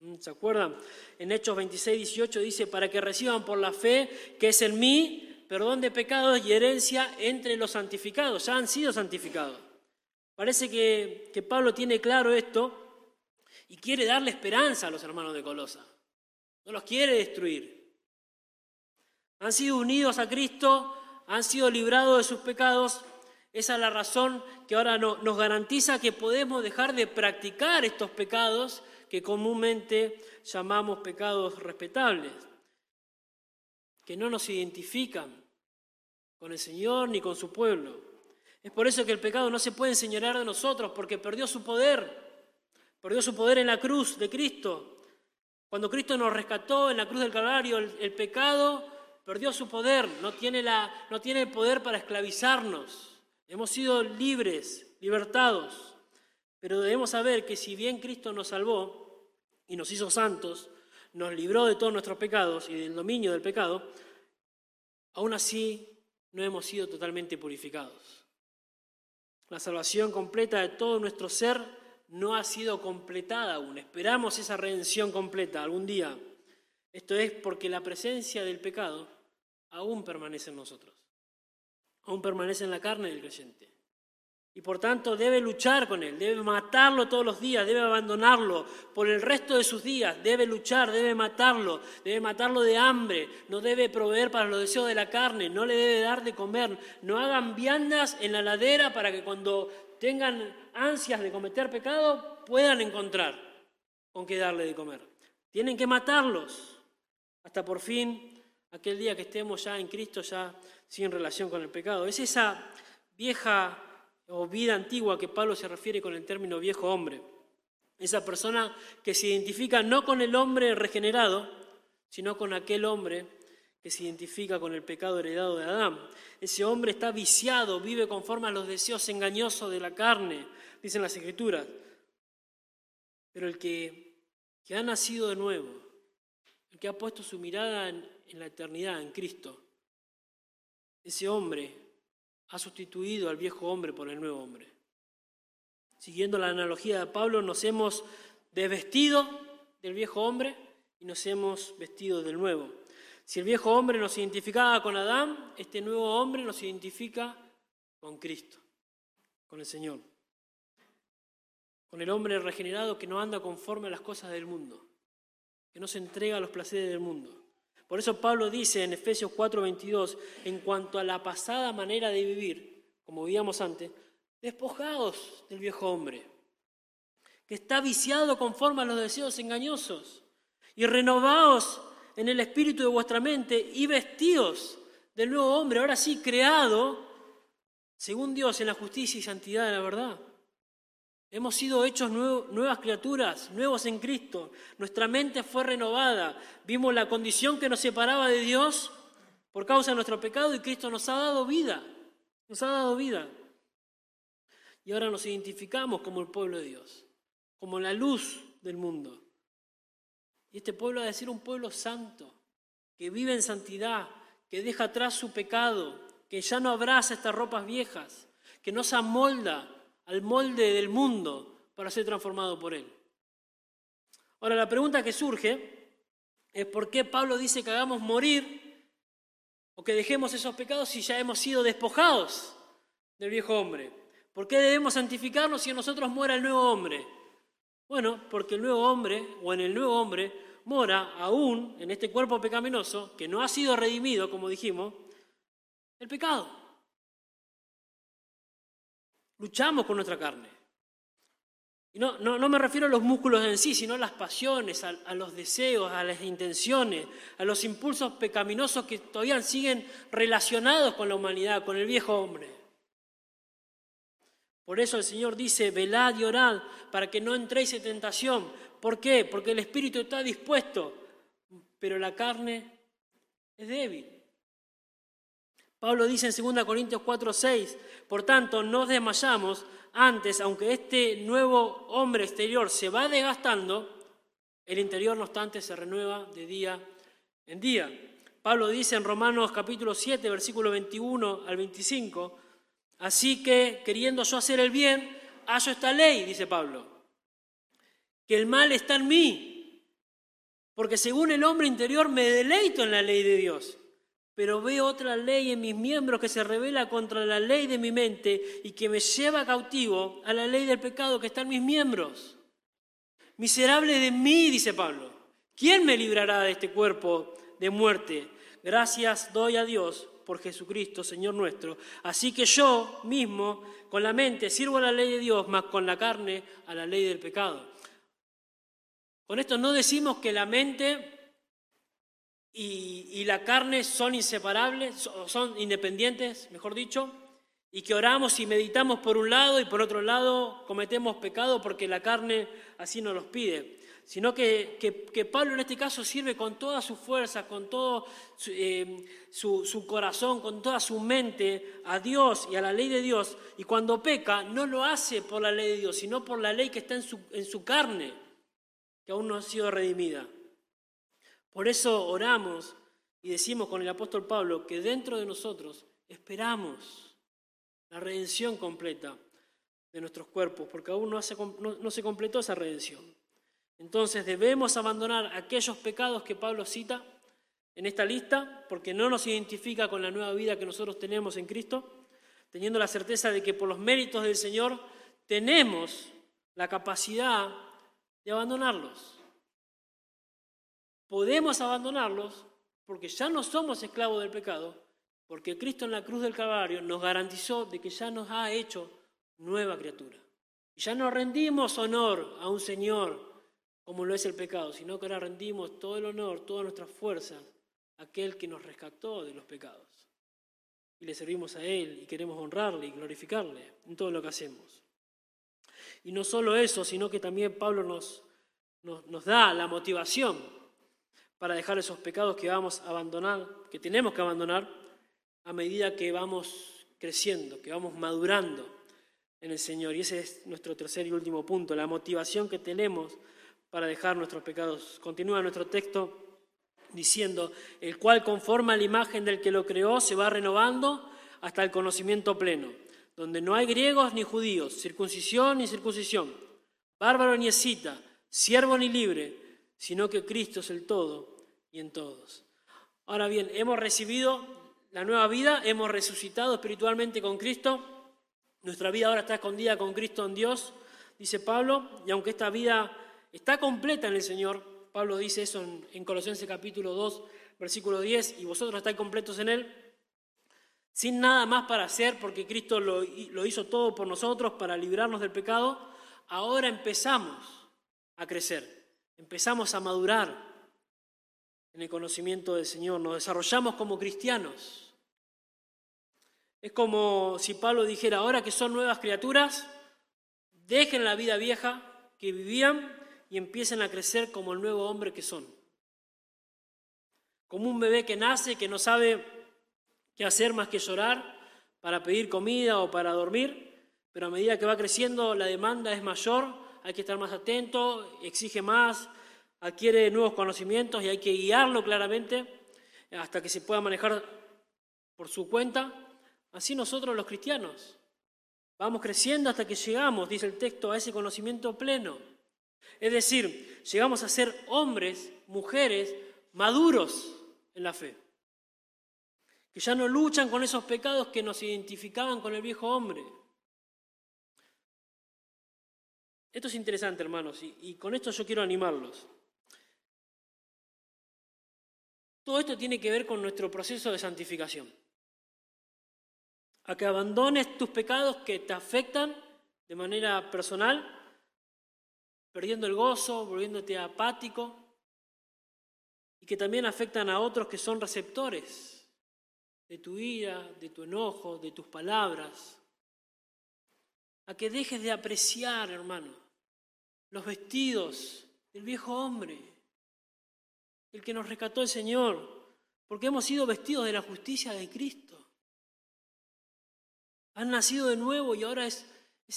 ¿Mm? ¿Se acuerdan? En Hechos 26, 18 dice, para que reciban por la fe que es en mí perdón de pecados y herencia entre los santificados. Ya han sido santificados. Parece que, que Pablo tiene claro esto y quiere darle esperanza a los hermanos de Colosa. No los quiere destruir. Han sido unidos a Cristo, han sido librados de sus pecados. Esa es la razón que ahora nos garantiza que podemos dejar de practicar estos pecados que comúnmente llamamos pecados respetables, que no nos identifican con el Señor ni con su pueblo. Es por eso que el pecado no se puede enseñar de nosotros, porque perdió su poder. Perdió su poder en la cruz de Cristo. Cuando Cristo nos rescató en la cruz del Calvario, el, pecado perdió su poder, no tiene, la, no tiene el poder para esclavizarnos. Hemos sido libres, libertados. Pero debemos saber que si bien Cristo nos salvó y nos hizo santos, nos libró de todos nuestros pecados y del dominio del pecado, aún así no hemos sido totalmente purificados. La salvación completa de todo nuestro ser no ha sido completada aún. Esperamos esa redención completa algún día. Esto es porque la presencia del pecado aún permanece en nosotros. Aún permanece en la carne del creyente. Y por tanto debe luchar con él, debe matarlo todos los días, debe abandonarlo por el resto de sus días, debe luchar, debe matarlo, debe matarlo de hambre, no debe proveer para los deseos de la carne, no le debe dar de comer, no hagan viandas en la ladera para que cuando tengan ansias de cometer pecado, puedan encontrar con qué darle de comer. Tienen que matarlos hasta por fin aquel día que estemos ya en Cristo, ya sin relación con el pecado. Es esa vieja o vida antigua que Pablo se refiere con el término viejo hombre. Esa persona que se identifica no con el hombre regenerado, sino con aquel hombre que se identifica con el pecado heredado de Adán. Ese hombre está viciado, vive conforme a los deseos engañosos de la carne, dicen las escrituras. Pero el que, ha nacido de nuevo, el que ha puesto su mirada en la eternidad, en Cristo, ese hombre ha sustituido al viejo hombre por el nuevo hombre. Siguiendo la analogía de Pablo, nos hemos desvestido del viejo hombre y nos hemos vestido del nuevo. Si el viejo hombre nos identificaba con Adán, este nuevo hombre nos identifica con Cristo, con el Señor. Con el hombre regenerado que no anda conforme a las cosas del mundo, que no se entrega a los placeres del mundo. Por eso Pablo dice en Efesios 4:22, en cuanto a la pasada manera de vivir, como vivíamos antes, despojados del viejo hombre, que está viciado conforme a los deseos engañosos, y renovados en el espíritu de vuestra mente y vestidos del nuevo hombre, ahora sí creado, según Dios, en la justicia y santidad de la verdad. Hemos sido hechos nuevas criaturas, nuevos en Cristo. Nuestra mente fue renovada. Vimos la condición que nos separaba de Dios por causa de nuestro pecado y Cristo nos ha dado vida. Nos ha dado vida. Y ahora nos identificamos como el pueblo de Dios, como la luz del mundo. Y este pueblo ha de ser un pueblo santo, que vive en santidad, que deja atrás su pecado, que ya no abraza estas ropas viejas, que no se amolda al molde del mundo para ser transformado por él. Ahora, la pregunta que surge es por qué Pablo dice que hagamos morir o que dejemos esos pecados si ya hemos sido despojados del viejo hombre. ¿Por qué debemos santificarnos si en nosotros muera el nuevo hombre? Bueno, porque el nuevo hombre, o en el nuevo hombre, mora aún en este cuerpo pecaminoso que no ha sido redimido, como dijimos, el pecado. Luchamos con nuestra carne. Y no, no, me refiero a los músculos en sí, sino a las pasiones, a, los deseos, a las intenciones, a los impulsos pecaminosos que todavía siguen relacionados con la humanidad, con el viejo hombre. Por eso el Señor dice, velad y orad para que no entréis en tentación. ¿Por qué? Porque el espíritu está dispuesto, pero la carne es débil. Pablo dice en 2 Corintios 4, 6, por tanto, no desmayamos antes, aunque este nuevo hombre exterior se va desgastando, el interior no obstante se renueva de día en día. Pablo dice en Romanos capítulo 7, versículo 21 al 25, así que queriendo yo hacer el bien, hallo esta ley, dice Pablo, que el mal está en mí, porque según el hombre interior me deleito en la ley de Dios pero veo otra ley en mis miembros que se revela contra la ley de mi mente y que me lleva cautivo a la ley del pecado que está en mis miembros. Miserable de mí, dice Pablo. ¿Quién me librará de este cuerpo de muerte? Gracias doy a Dios por Jesucristo, Señor nuestro. Así que yo mismo, con la mente, sirvo a la ley de Dios, más con la carne a la ley del pecado. Con esto no decimos que la mente y, la carne son inseparables, son independientes, mejor dicho, y que oramos y meditamos por un lado y por otro lado cometemos pecado porque la carne así nos los pide, sino que, que, Pablo en este caso sirve con toda su fuerza, con todo eh, su, corazón, con toda su mente a Dios y a la ley de Dios, y cuando peca no lo hace por la ley de Dios, sino por la ley que está en su, en su carne, que aún no ha sido redimida. Por eso oramos y decimos con el apóstol Pablo que dentro de nosotros esperamos la redención completa de nuestros cuerpos, porque aún no, se completó esa redención. Entonces debemos abandonar aquellos pecados que Pablo cita en esta lista, porque no nos identifica con la nueva vida que nosotros tenemos en Cristo, teniendo la certeza de que por los méritos del Señor tenemos la capacidad de abandonarlos podemos abandonarlos porque ya no somos esclavos del pecado, porque Cristo en la cruz del Calvario nos garantizó de que ya nos ha hecho nueva criatura. Y ya no rendimos honor a un Señor como lo es el pecado, sino que ahora rendimos todo el honor, todas nuestras fuerzas a aquel que nos rescató de los pecados. Y le servimos a Él y queremos honrarle y glorificarle en todo lo que hacemos. Y no solo eso, sino que también Pablo nos, nos, nos da la motivación para dejar esos pecados que vamos a abandonar, que tenemos que abandonar a medida que vamos creciendo, que vamos madurando en el Señor. Y ese es nuestro tercer y último punto, la motivación que tenemos para dejar nuestros pecados. Continúa nuestro texto diciendo, el cual conforma la imagen del que lo creó se va renovando hasta el conocimiento pleno, donde no hay griegos ni judíos, circuncisión ni circuncisión, bárbaro ni escita, siervo ni libre, sino que Cristo es el todo y en todos. Ahora bien, hemos recibido la nueva vida, hemos resucitado espiritualmente con Cristo, nuestra vida ahora está escondida con Cristo en Dios, dice Pablo, y aunque esta vida está completa en el Señor, Pablo dice eso en, Colosenses capítulo 2, versículo 10, y vosotros estáis completos en Él, sin nada más para hacer, porque Cristo lo hizo todo por nosotros para librarnos del pecado, ahora empezamos a crecer. Empezamos a madurar en el conocimiento del Señor, nos desarrollamos como cristianos. Es como si Pablo dijera, ahora que son nuevas criaturas, dejen la vida vieja que vivían y empiecen a crecer como el nuevo hombre que son. Como un bebé que nace, que no sabe qué hacer más que llorar para pedir comida o para dormir, pero a medida que va creciendo la demanda es mayor hay que estar más atento, exige más, adquiere nuevos conocimientos y hay que guiarlo claramente hasta que se pueda manejar por su cuenta. Así nosotros los cristianos vamos creciendo hasta que llegamos, dice el texto, a ese conocimiento pleno. Es decir, llegamos a ser hombres, mujeres maduros en la fe, que ya no luchan con esos pecados que nos identificaban con el viejo hombre Esto es interesante, hermanos, y, con esto yo quiero animarlos. Todo esto tiene que ver con nuestro proceso de santificación. a que abandones tus pecados que te afectan de manera personal, perdiendo el gozo, volviéndote apático, y que también afectan a otros que son receptores de tu ira, de tu enojo, de tus palabras, a que dejes de apreciar, hermano, los vestidos del viejo hombre, el que nos rescató el Señor, porque hemos sido vestidos de la justicia de Cristo. Han nacido de nuevo y ahora es,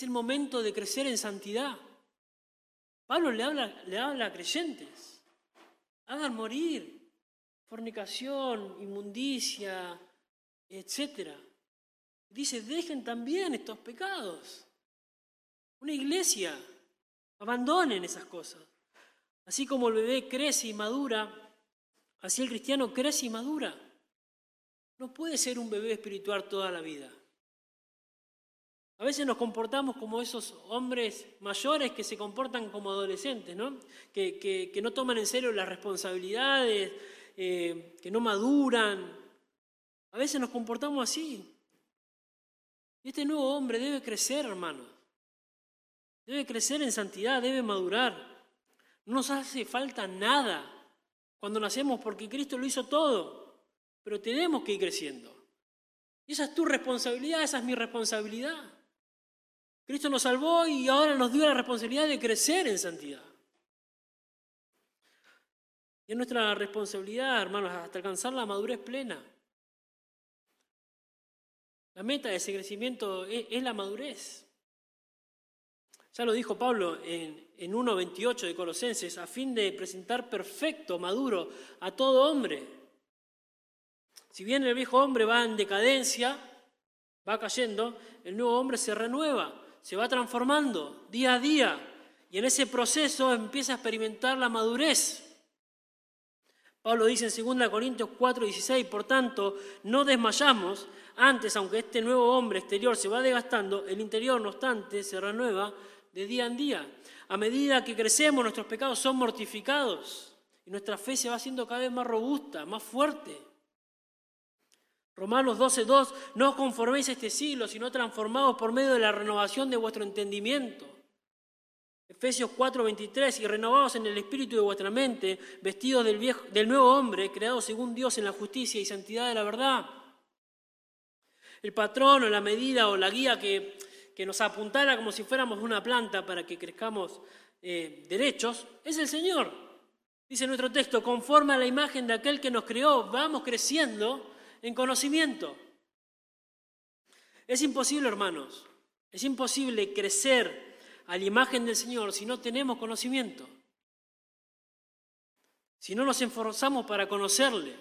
el momento de crecer en santidad. Pablo le habla, le habla a creyentes. Hagan morir fornicación, inmundicia, etc. Dice, dejen también estos pecados. Una iglesia, abandonen esas cosas. Así como el bebé crece y madura, así el cristiano crece y madura. No puede ser un bebé espiritual toda la vida. A veces nos comportamos como esos hombres mayores que se comportan como adolescentes, ¿no? Que, no toman en serio las responsabilidades, eh, que no maduran. A veces nos comportamos así. Y este nuevo hombre debe crecer, hermano. Debe crecer en santidad, debe madurar. No nos hace falta nada cuando nacemos porque Cristo lo hizo todo. Pero tenemos que ir creciendo. Y esa es tu responsabilidad, esa es mi responsabilidad. Cristo nos salvó y ahora nos dio la responsabilidad de crecer en santidad. Y es nuestra responsabilidad, hermanos, hasta alcanzar la madurez plena. La meta de ese crecimiento es, la madurez. Ya lo dijo Pablo en, en 1.28 de Colosenses, a fin de presentar perfecto, maduro a todo hombre. Si bien el viejo hombre va en decadencia, va cayendo, el nuevo hombre se renueva se va transformando día a día y en ese proceso empieza a experimentar la madurez. Pablo dice en 2 Corintios 4:16, por tanto, no desmayamos, antes, aunque este nuevo hombre exterior se va desgastando, el interior, no obstante, se renueva de día en día. A medida que crecemos, nuestros pecados son mortificados y nuestra fe se va haciendo cada vez más robusta, más fuerte. Romanos 12.2, no os conforméis a este siglo, sino transformados por medio de la renovación de vuestro entendimiento. Efesios 4:23, y renovados en el espíritu de vuestra mente, vestidos del, viejo, del nuevo hombre, creado según Dios en la justicia y santidad de la verdad. El patrón o la medida o la guía que, que nos apuntara como si fuéramos una planta para que crezcamos eh, derechos, es el Señor. Dice nuestro texto, conforme a la imagen de aquel que nos creó, vamos creciendo en conocimiento. Es imposible, hermanos, es imposible crecer a la imagen del Señor si no tenemos conocimiento, si no nos esforzamos para conocerle.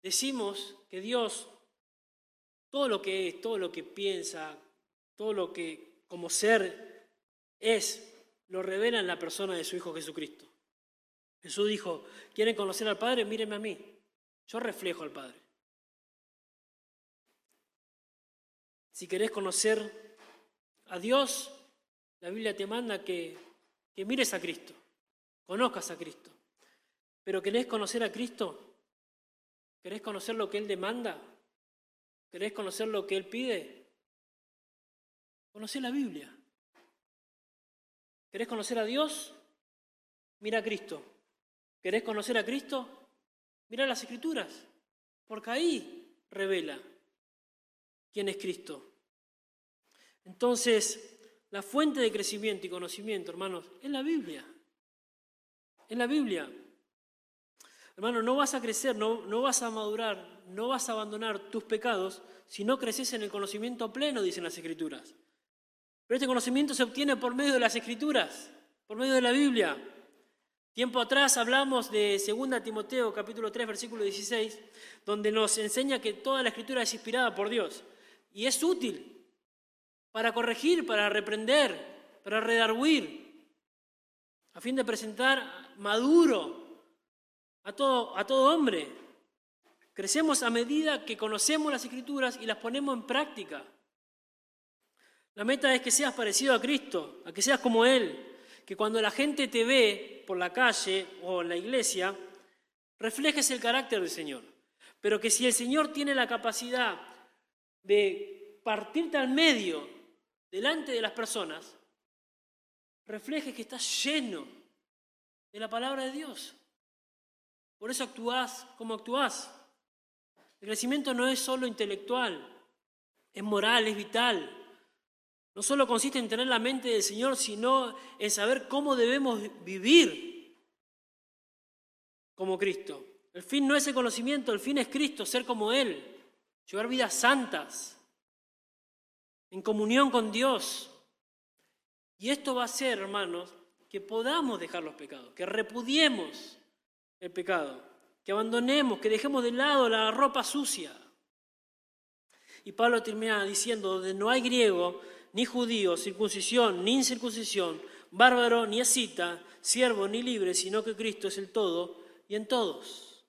Decimos que Dios, todo lo que es, todo lo que piensa, todo lo que como ser es, lo revela en la persona de su Hijo Jesucristo. Jesús dijo, ¿quieren conocer al Padre? Mírenme a mí. Yo reflejo al Padre. Si querés conocer a Dios, la Biblia te manda que, que mires a Cristo, conozcas a Cristo. Pero ¿querés conocer a Cristo? ¿Querés conocer lo que Él demanda? ¿Querés conocer lo que Él pide? Conocer la Biblia. ¿Querés conocer a Dios? Mira a Cristo. ¿Querés conocer a Cristo? Mira las escrituras, porque ahí revela quién es Cristo. Entonces, la fuente de crecimiento y conocimiento, hermanos, es la Biblia. Es la Biblia. Hermano, no vas a crecer, no, no vas a madurar, no vas a abandonar tus pecados si no creces en el conocimiento pleno, dicen las escrituras. Pero este conocimiento se obtiene por medio de las escrituras, por medio de la Biblia. Tiempo atrás hablamos de 2 Timoteo capítulo 3 versículo 16, donde nos enseña que toda la escritura es inspirada por Dios y es útil para corregir, para reprender, para redarguir, a fin de presentar maduro a todo, a todo hombre. Crecemos a medida que conocemos las escrituras y las ponemos en práctica. La meta es que seas parecido a Cristo, a que seas como Él, que cuando la gente te ve por la calle o en la iglesia, reflejes el carácter del Señor. pero que si el Señor tiene la capacidad de partirte al medio delante de las personas, refleje que estás lleno de la palabra de Dios. Por eso actúas como actúas. El crecimiento no es solo intelectual, es moral, es vital. No solo consiste en tener la mente del Señor, sino en saber cómo debemos vivir como Cristo. El fin no es el conocimiento, el fin es Cristo, ser como Él, llevar vidas santas, en comunión con Dios. Y esto va a ser, hermanos, que podamos dejar los pecados, que repudiemos el pecado, que abandonemos, que dejemos de lado la ropa sucia. Y Pablo termina diciendo, donde no hay griego, ni judío, circuncisión, ni incircuncisión, bárbaro, ni escita, siervo, ni libre, sino que Cristo es el todo y en todos.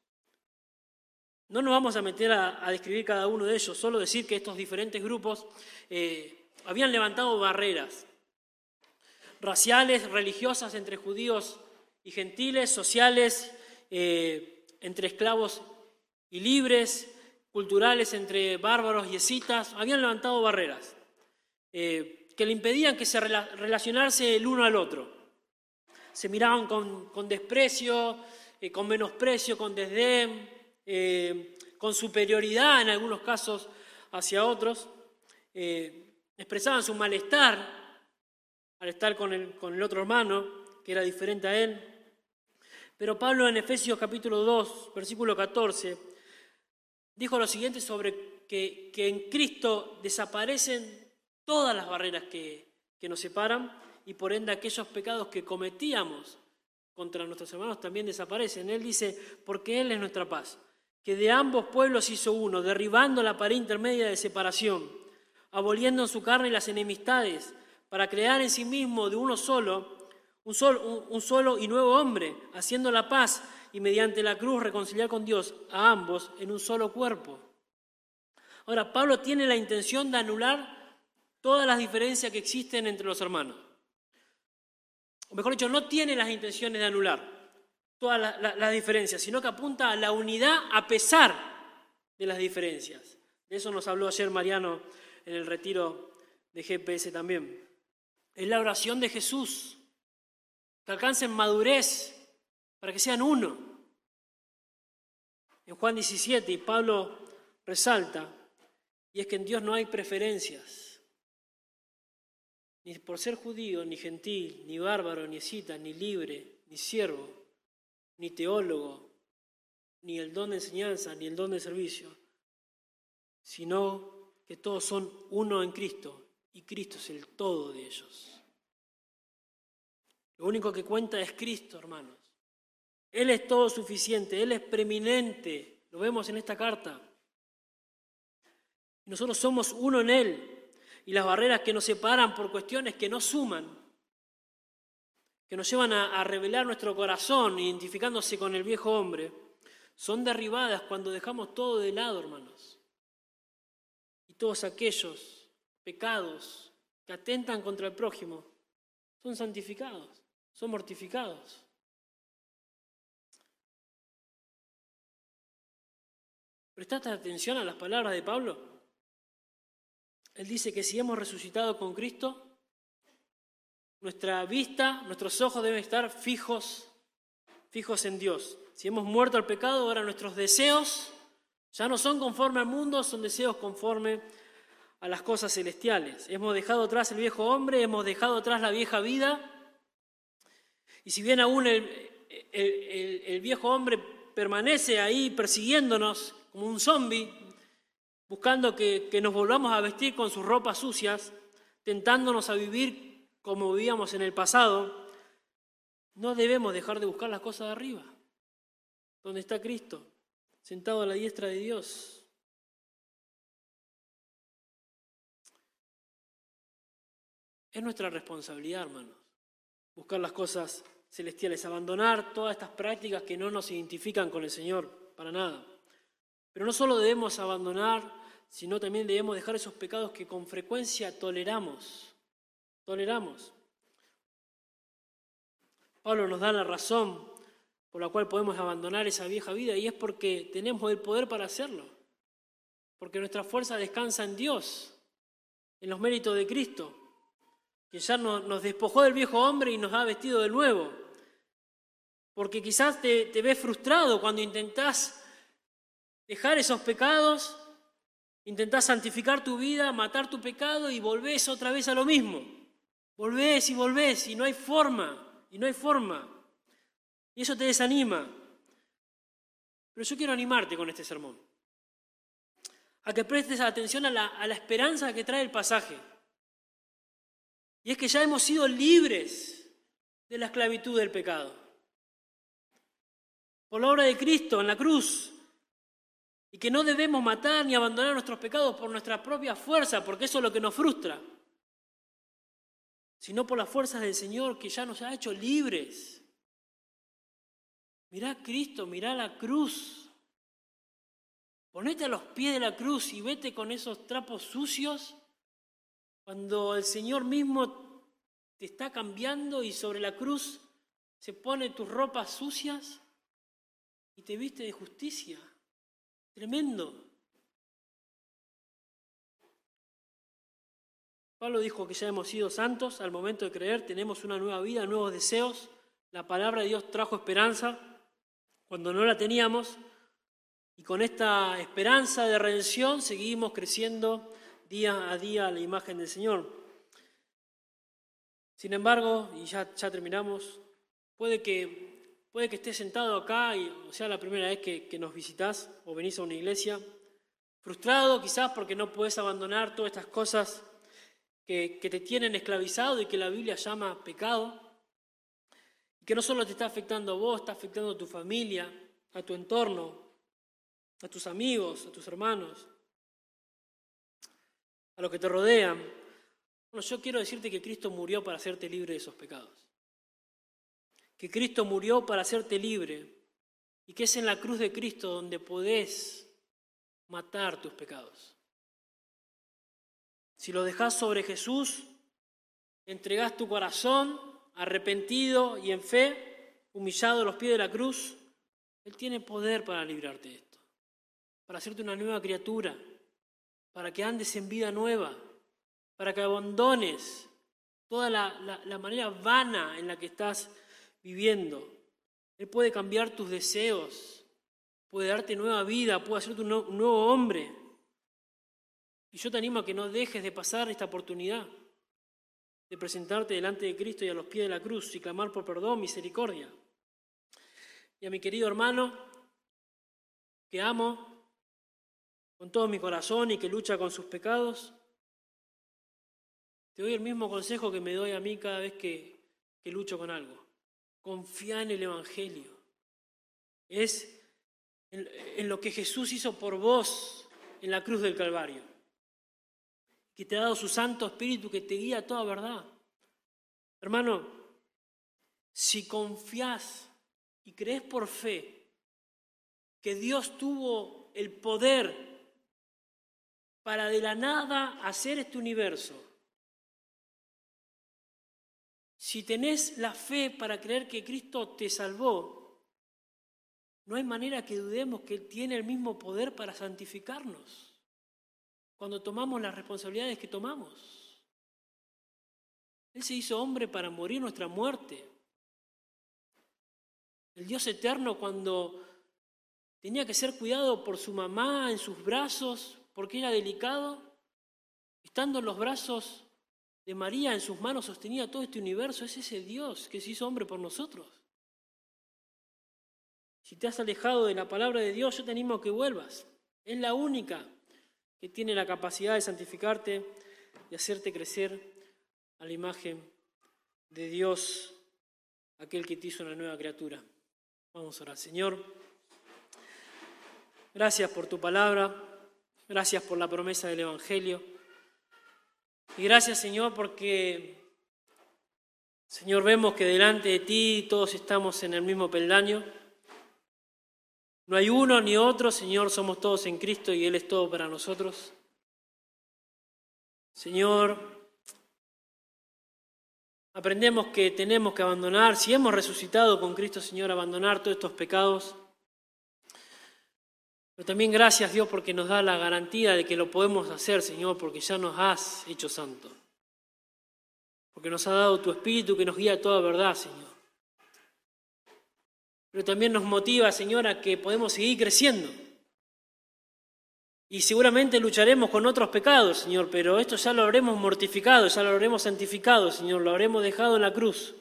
No nos vamos a meter a, describir cada uno de ellos, solo decir que estos diferentes grupos eh, habían levantado barreras raciales, religiosas entre judíos y gentiles, sociales eh, entre esclavos y libres, culturales entre bárbaros y escitas, habían levantado barreras eh, que le impedían que se relacionarse el uno al otro. Se miraban con, desprecio, eh, con menosprecio, con desdén, con superioridad en algunos casos hacia otros. expresaban su malestar al estar con el, con el otro hermano, que era diferente a él. Pero Pablo en Efesios capítulo 2, versículo 14, dijo lo siguiente sobre que, en Cristo desaparecen todas las barreras que, que nos separan y por ende aquellos pecados que cometíamos contra nuestros hermanos también desaparecen. Él dice, porque Él es nuestra paz, que de ambos pueblos hizo uno, derribando la pared intermedia de separación, aboliendo en su carne las enemistades para crear en sí mismo de uno solo un, solo, y nuevo hombre, haciendo la paz y mediante la cruz reconciliar con Dios a ambos en un solo cuerpo. Ahora, Pablo tiene la intención de anular todas las diferencias que existen entre los hermanos. O mejor dicho, no tiene las intenciones de anular todas las diferencias, sino que apunta a la unidad a pesar de las diferencias. De eso nos habló ayer Mariano en el retiro de GPS también. Es la oración de Jesús, que alcancen madurez para que sean uno. En Juan 17, y Pablo resalta, y es que en Dios no hay preferencias, ni por ser judío, ni gentil, ni bárbaro, ni escita, ni libre, ni siervo, ni teólogo, ni el don de enseñanza, ni el don de servicio, sino que todos son uno en Cristo y Cristo es el todo de ellos. Lo único que cuenta es Cristo, hermanos. Él es todo suficiente, Él es preeminente, lo vemos en esta carta. Nosotros somos uno en Él y las barreras que nos separan por cuestiones que no suman, que nos llevan a, a revelar nuestro corazón identificándose con el viejo hombre, son derribadas cuando dejamos todo de lado, hermanos. Y todos aquellos pecados que atentan contra el prójimo son santificados, son mortificados. ¿Prestaste atención a las palabras de Pablo? Él dice que si hemos resucitado con Cristo, nuestra vista, nuestros ojos deben estar fijos, fijos en Dios. Si hemos muerto al pecado, ahora nuestros deseos ya no son conforme al mundo, son deseos conforme a las cosas celestiales. Hemos dejado atrás el viejo hombre, hemos dejado atrás la vieja vida. Y si bien aún el, viejo hombre permanece ahí persiguiéndonos como un zombi, buscando que, que nos volvamos a vestir con sus ropas sucias, tentándonos a vivir como vivíamos en el pasado, no debemos dejar de buscar las cosas de arriba, donde está Cristo, sentado a la diestra de Dios. Es nuestra responsabilidad, hermanos, buscar las cosas celestiales, abandonar todas estas prácticas que no nos identifican con el Señor, para nada. Pero no solo debemos abandonar, sino también debemos dejar esos pecados que con frecuencia toleramos. Toleramos. Pablo nos da la razón por la cual podemos abandonar esa vieja vida y es porque tenemos el poder para hacerlo. Porque nuestra fuerza descansa en Dios, en los méritos de Cristo, que ya nos despojó del viejo hombre y nos ha vestido de nuevo. Porque quizás te, ves frustrado cuando intentás dejar esos pecados, intentás santificar tu vida, matar tu pecado y volvés otra vez a lo mismo. Volvés y volvés y no hay forma, y no hay forma. Y eso te desanima. Pero yo quiero animarte con este sermón. A que prestes atención a la esperanza que trae el pasaje. Y es que ya hemos sido libres de la esclavitud del pecado. Por la obra de Cristo en la cruz. Y que no debemos matar ni abandonar nuestros pecados por nuestra propia fuerza, porque eso es lo que nos frustra. Sino por las fuerzas del Señor que ya nos ha hecho libres. Mirá a Cristo, mirá la cruz. Ponete a los pies de la cruz y vete con esos trapos sucios cuando el Señor mismo te está cambiando y sobre la cruz se pone tus ropas sucias y te viste de justicia. Tremendo. Pablo dijo que ya hemos sido santos al momento de creer, tenemos una nueva vida, nuevos deseos. La palabra de Dios trajo esperanza cuando no la teníamos, y con esta esperanza de redención seguimos creciendo día a día a la imagen del Señor. Sin embargo, y ya, ya terminamos, puede que, puede que estés sentado acá, y, o sea, la primera vez que, que nos visitas o venís a una iglesia, frustrado quizás porque no puedes abandonar todas estas cosas que, que te tienen esclavizado y que la Biblia llama pecado que no solo te está afectando a vos, está afectando a tu familia, a tu entorno, a tus amigos, a tus hermanos, a los que te rodean. Bueno, yo quiero decirte que Cristo murió para hacerte libre de esos pecados. Que Cristo murió para hacerte libre y que es en la cruz de Cristo donde podés matar tus pecados. Si lo dejas sobre Jesús, entregás tu corazón arrepentido y en fe, humillado a los pies de la cruz, Él tiene poder para librarte de esto, para hacerte una nueva criatura, para que andes en vida nueva, para que abandones toda la, manera vana en la que estás viviendo. Él puede cambiar tus deseos, puede darte nueva vida, puede hacerte un nuevo hombre. Y yo te animo a que no dejes de pasar esta oportunidad de presentarte delante de Cristo y a los pies de la cruz y clamar por perdón, misericordia. Y a mi querido hermano, que amo con todo mi corazón y que lucha con sus pecados, te doy el mismo consejo que me doy a mí cada vez que, que lucho con algo. Confía en el Evangelio. Es en lo que Jesús hizo por vos en la cruz del Calvario que te ha dado su Santo Espíritu que te guía a toda verdad. Hermano, si confías y crees por fe que Dios tuvo el poder para de la nada hacer este universo, si tenés la fe para creer que Cristo te salvó, no hay manera que dudemos que Él tiene el mismo poder para santificarnos cuando tomamos las responsabilidades que tomamos. Él se hizo hombre para morir nuestra muerte. El Dios eterno cuando tenía que ser cuidado por su mamá en sus brazos porque era delicado, estando en los brazos de María en sus manos sostenía todo este universo, es ese Dios que se hizo hombre por nosotros. Si te has alejado de la palabra de Dios, yo te animo a que vuelvas. Es la única que tiene la capacidad de santificarte y hacerte crecer a la imagen de Dios, aquel que te hizo una nueva criatura. Vamos a orar. Señor, gracias por tu palabra, gracias por la promesa del Evangelio. Y gracias, Señor, porque, Señor, vemos que delante de ti todos estamos en el mismo peldaño no hay uno ni otro, Señor, somos todos en Cristo y Él es todo para nosotros. Señor, aprendemos que tenemos que abandonar, si hemos resucitado con Cristo Señor, abandonar todos estos pecados. Pero también gracias Dios porque nos da la garantía de que lo podemos hacer, Señor, porque ya nos has hecho santo. Porque nos ha dado tu Espíritu que nos guía a toda verdad, Señor. Pero también nos motiva, Señor, a que podemos seguir creciendo. Y seguramente lucharemos con otros pecados, Señor, pero esto ya lo habremos mortificado, ya lo habremos santificado, Señor, lo habremos dejado en la cruz.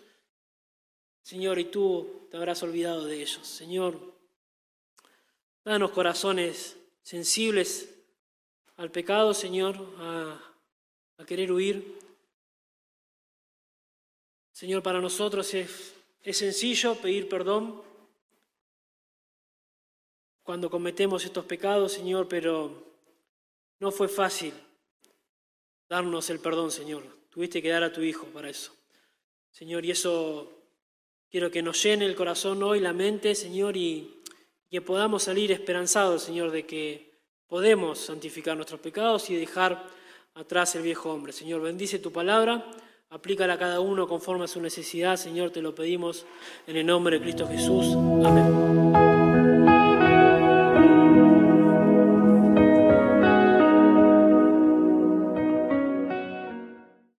Señor, y tú te habrás olvidado de ellos. Señor, danos corazones sensibles al pecado, Señor, a, querer huir. Señor, para nosotros es, es sencillo pedir perdón, cuando cometemos estos pecados, Señor, pero no fue fácil darnos el perdón, Señor. Tuviste que dar a tu Hijo para eso. Señor, y eso quiero que nos llene el corazón hoy, la mente, Señor, y que podamos salir esperanzados, Señor, de que podemos santificar nuestros pecados y dejar atrás el viejo hombre. Señor, bendice tu palabra, aplícala a cada uno conforme a su necesidad, Señor, te lo pedimos en el nombre de Cristo Jesús. Amén.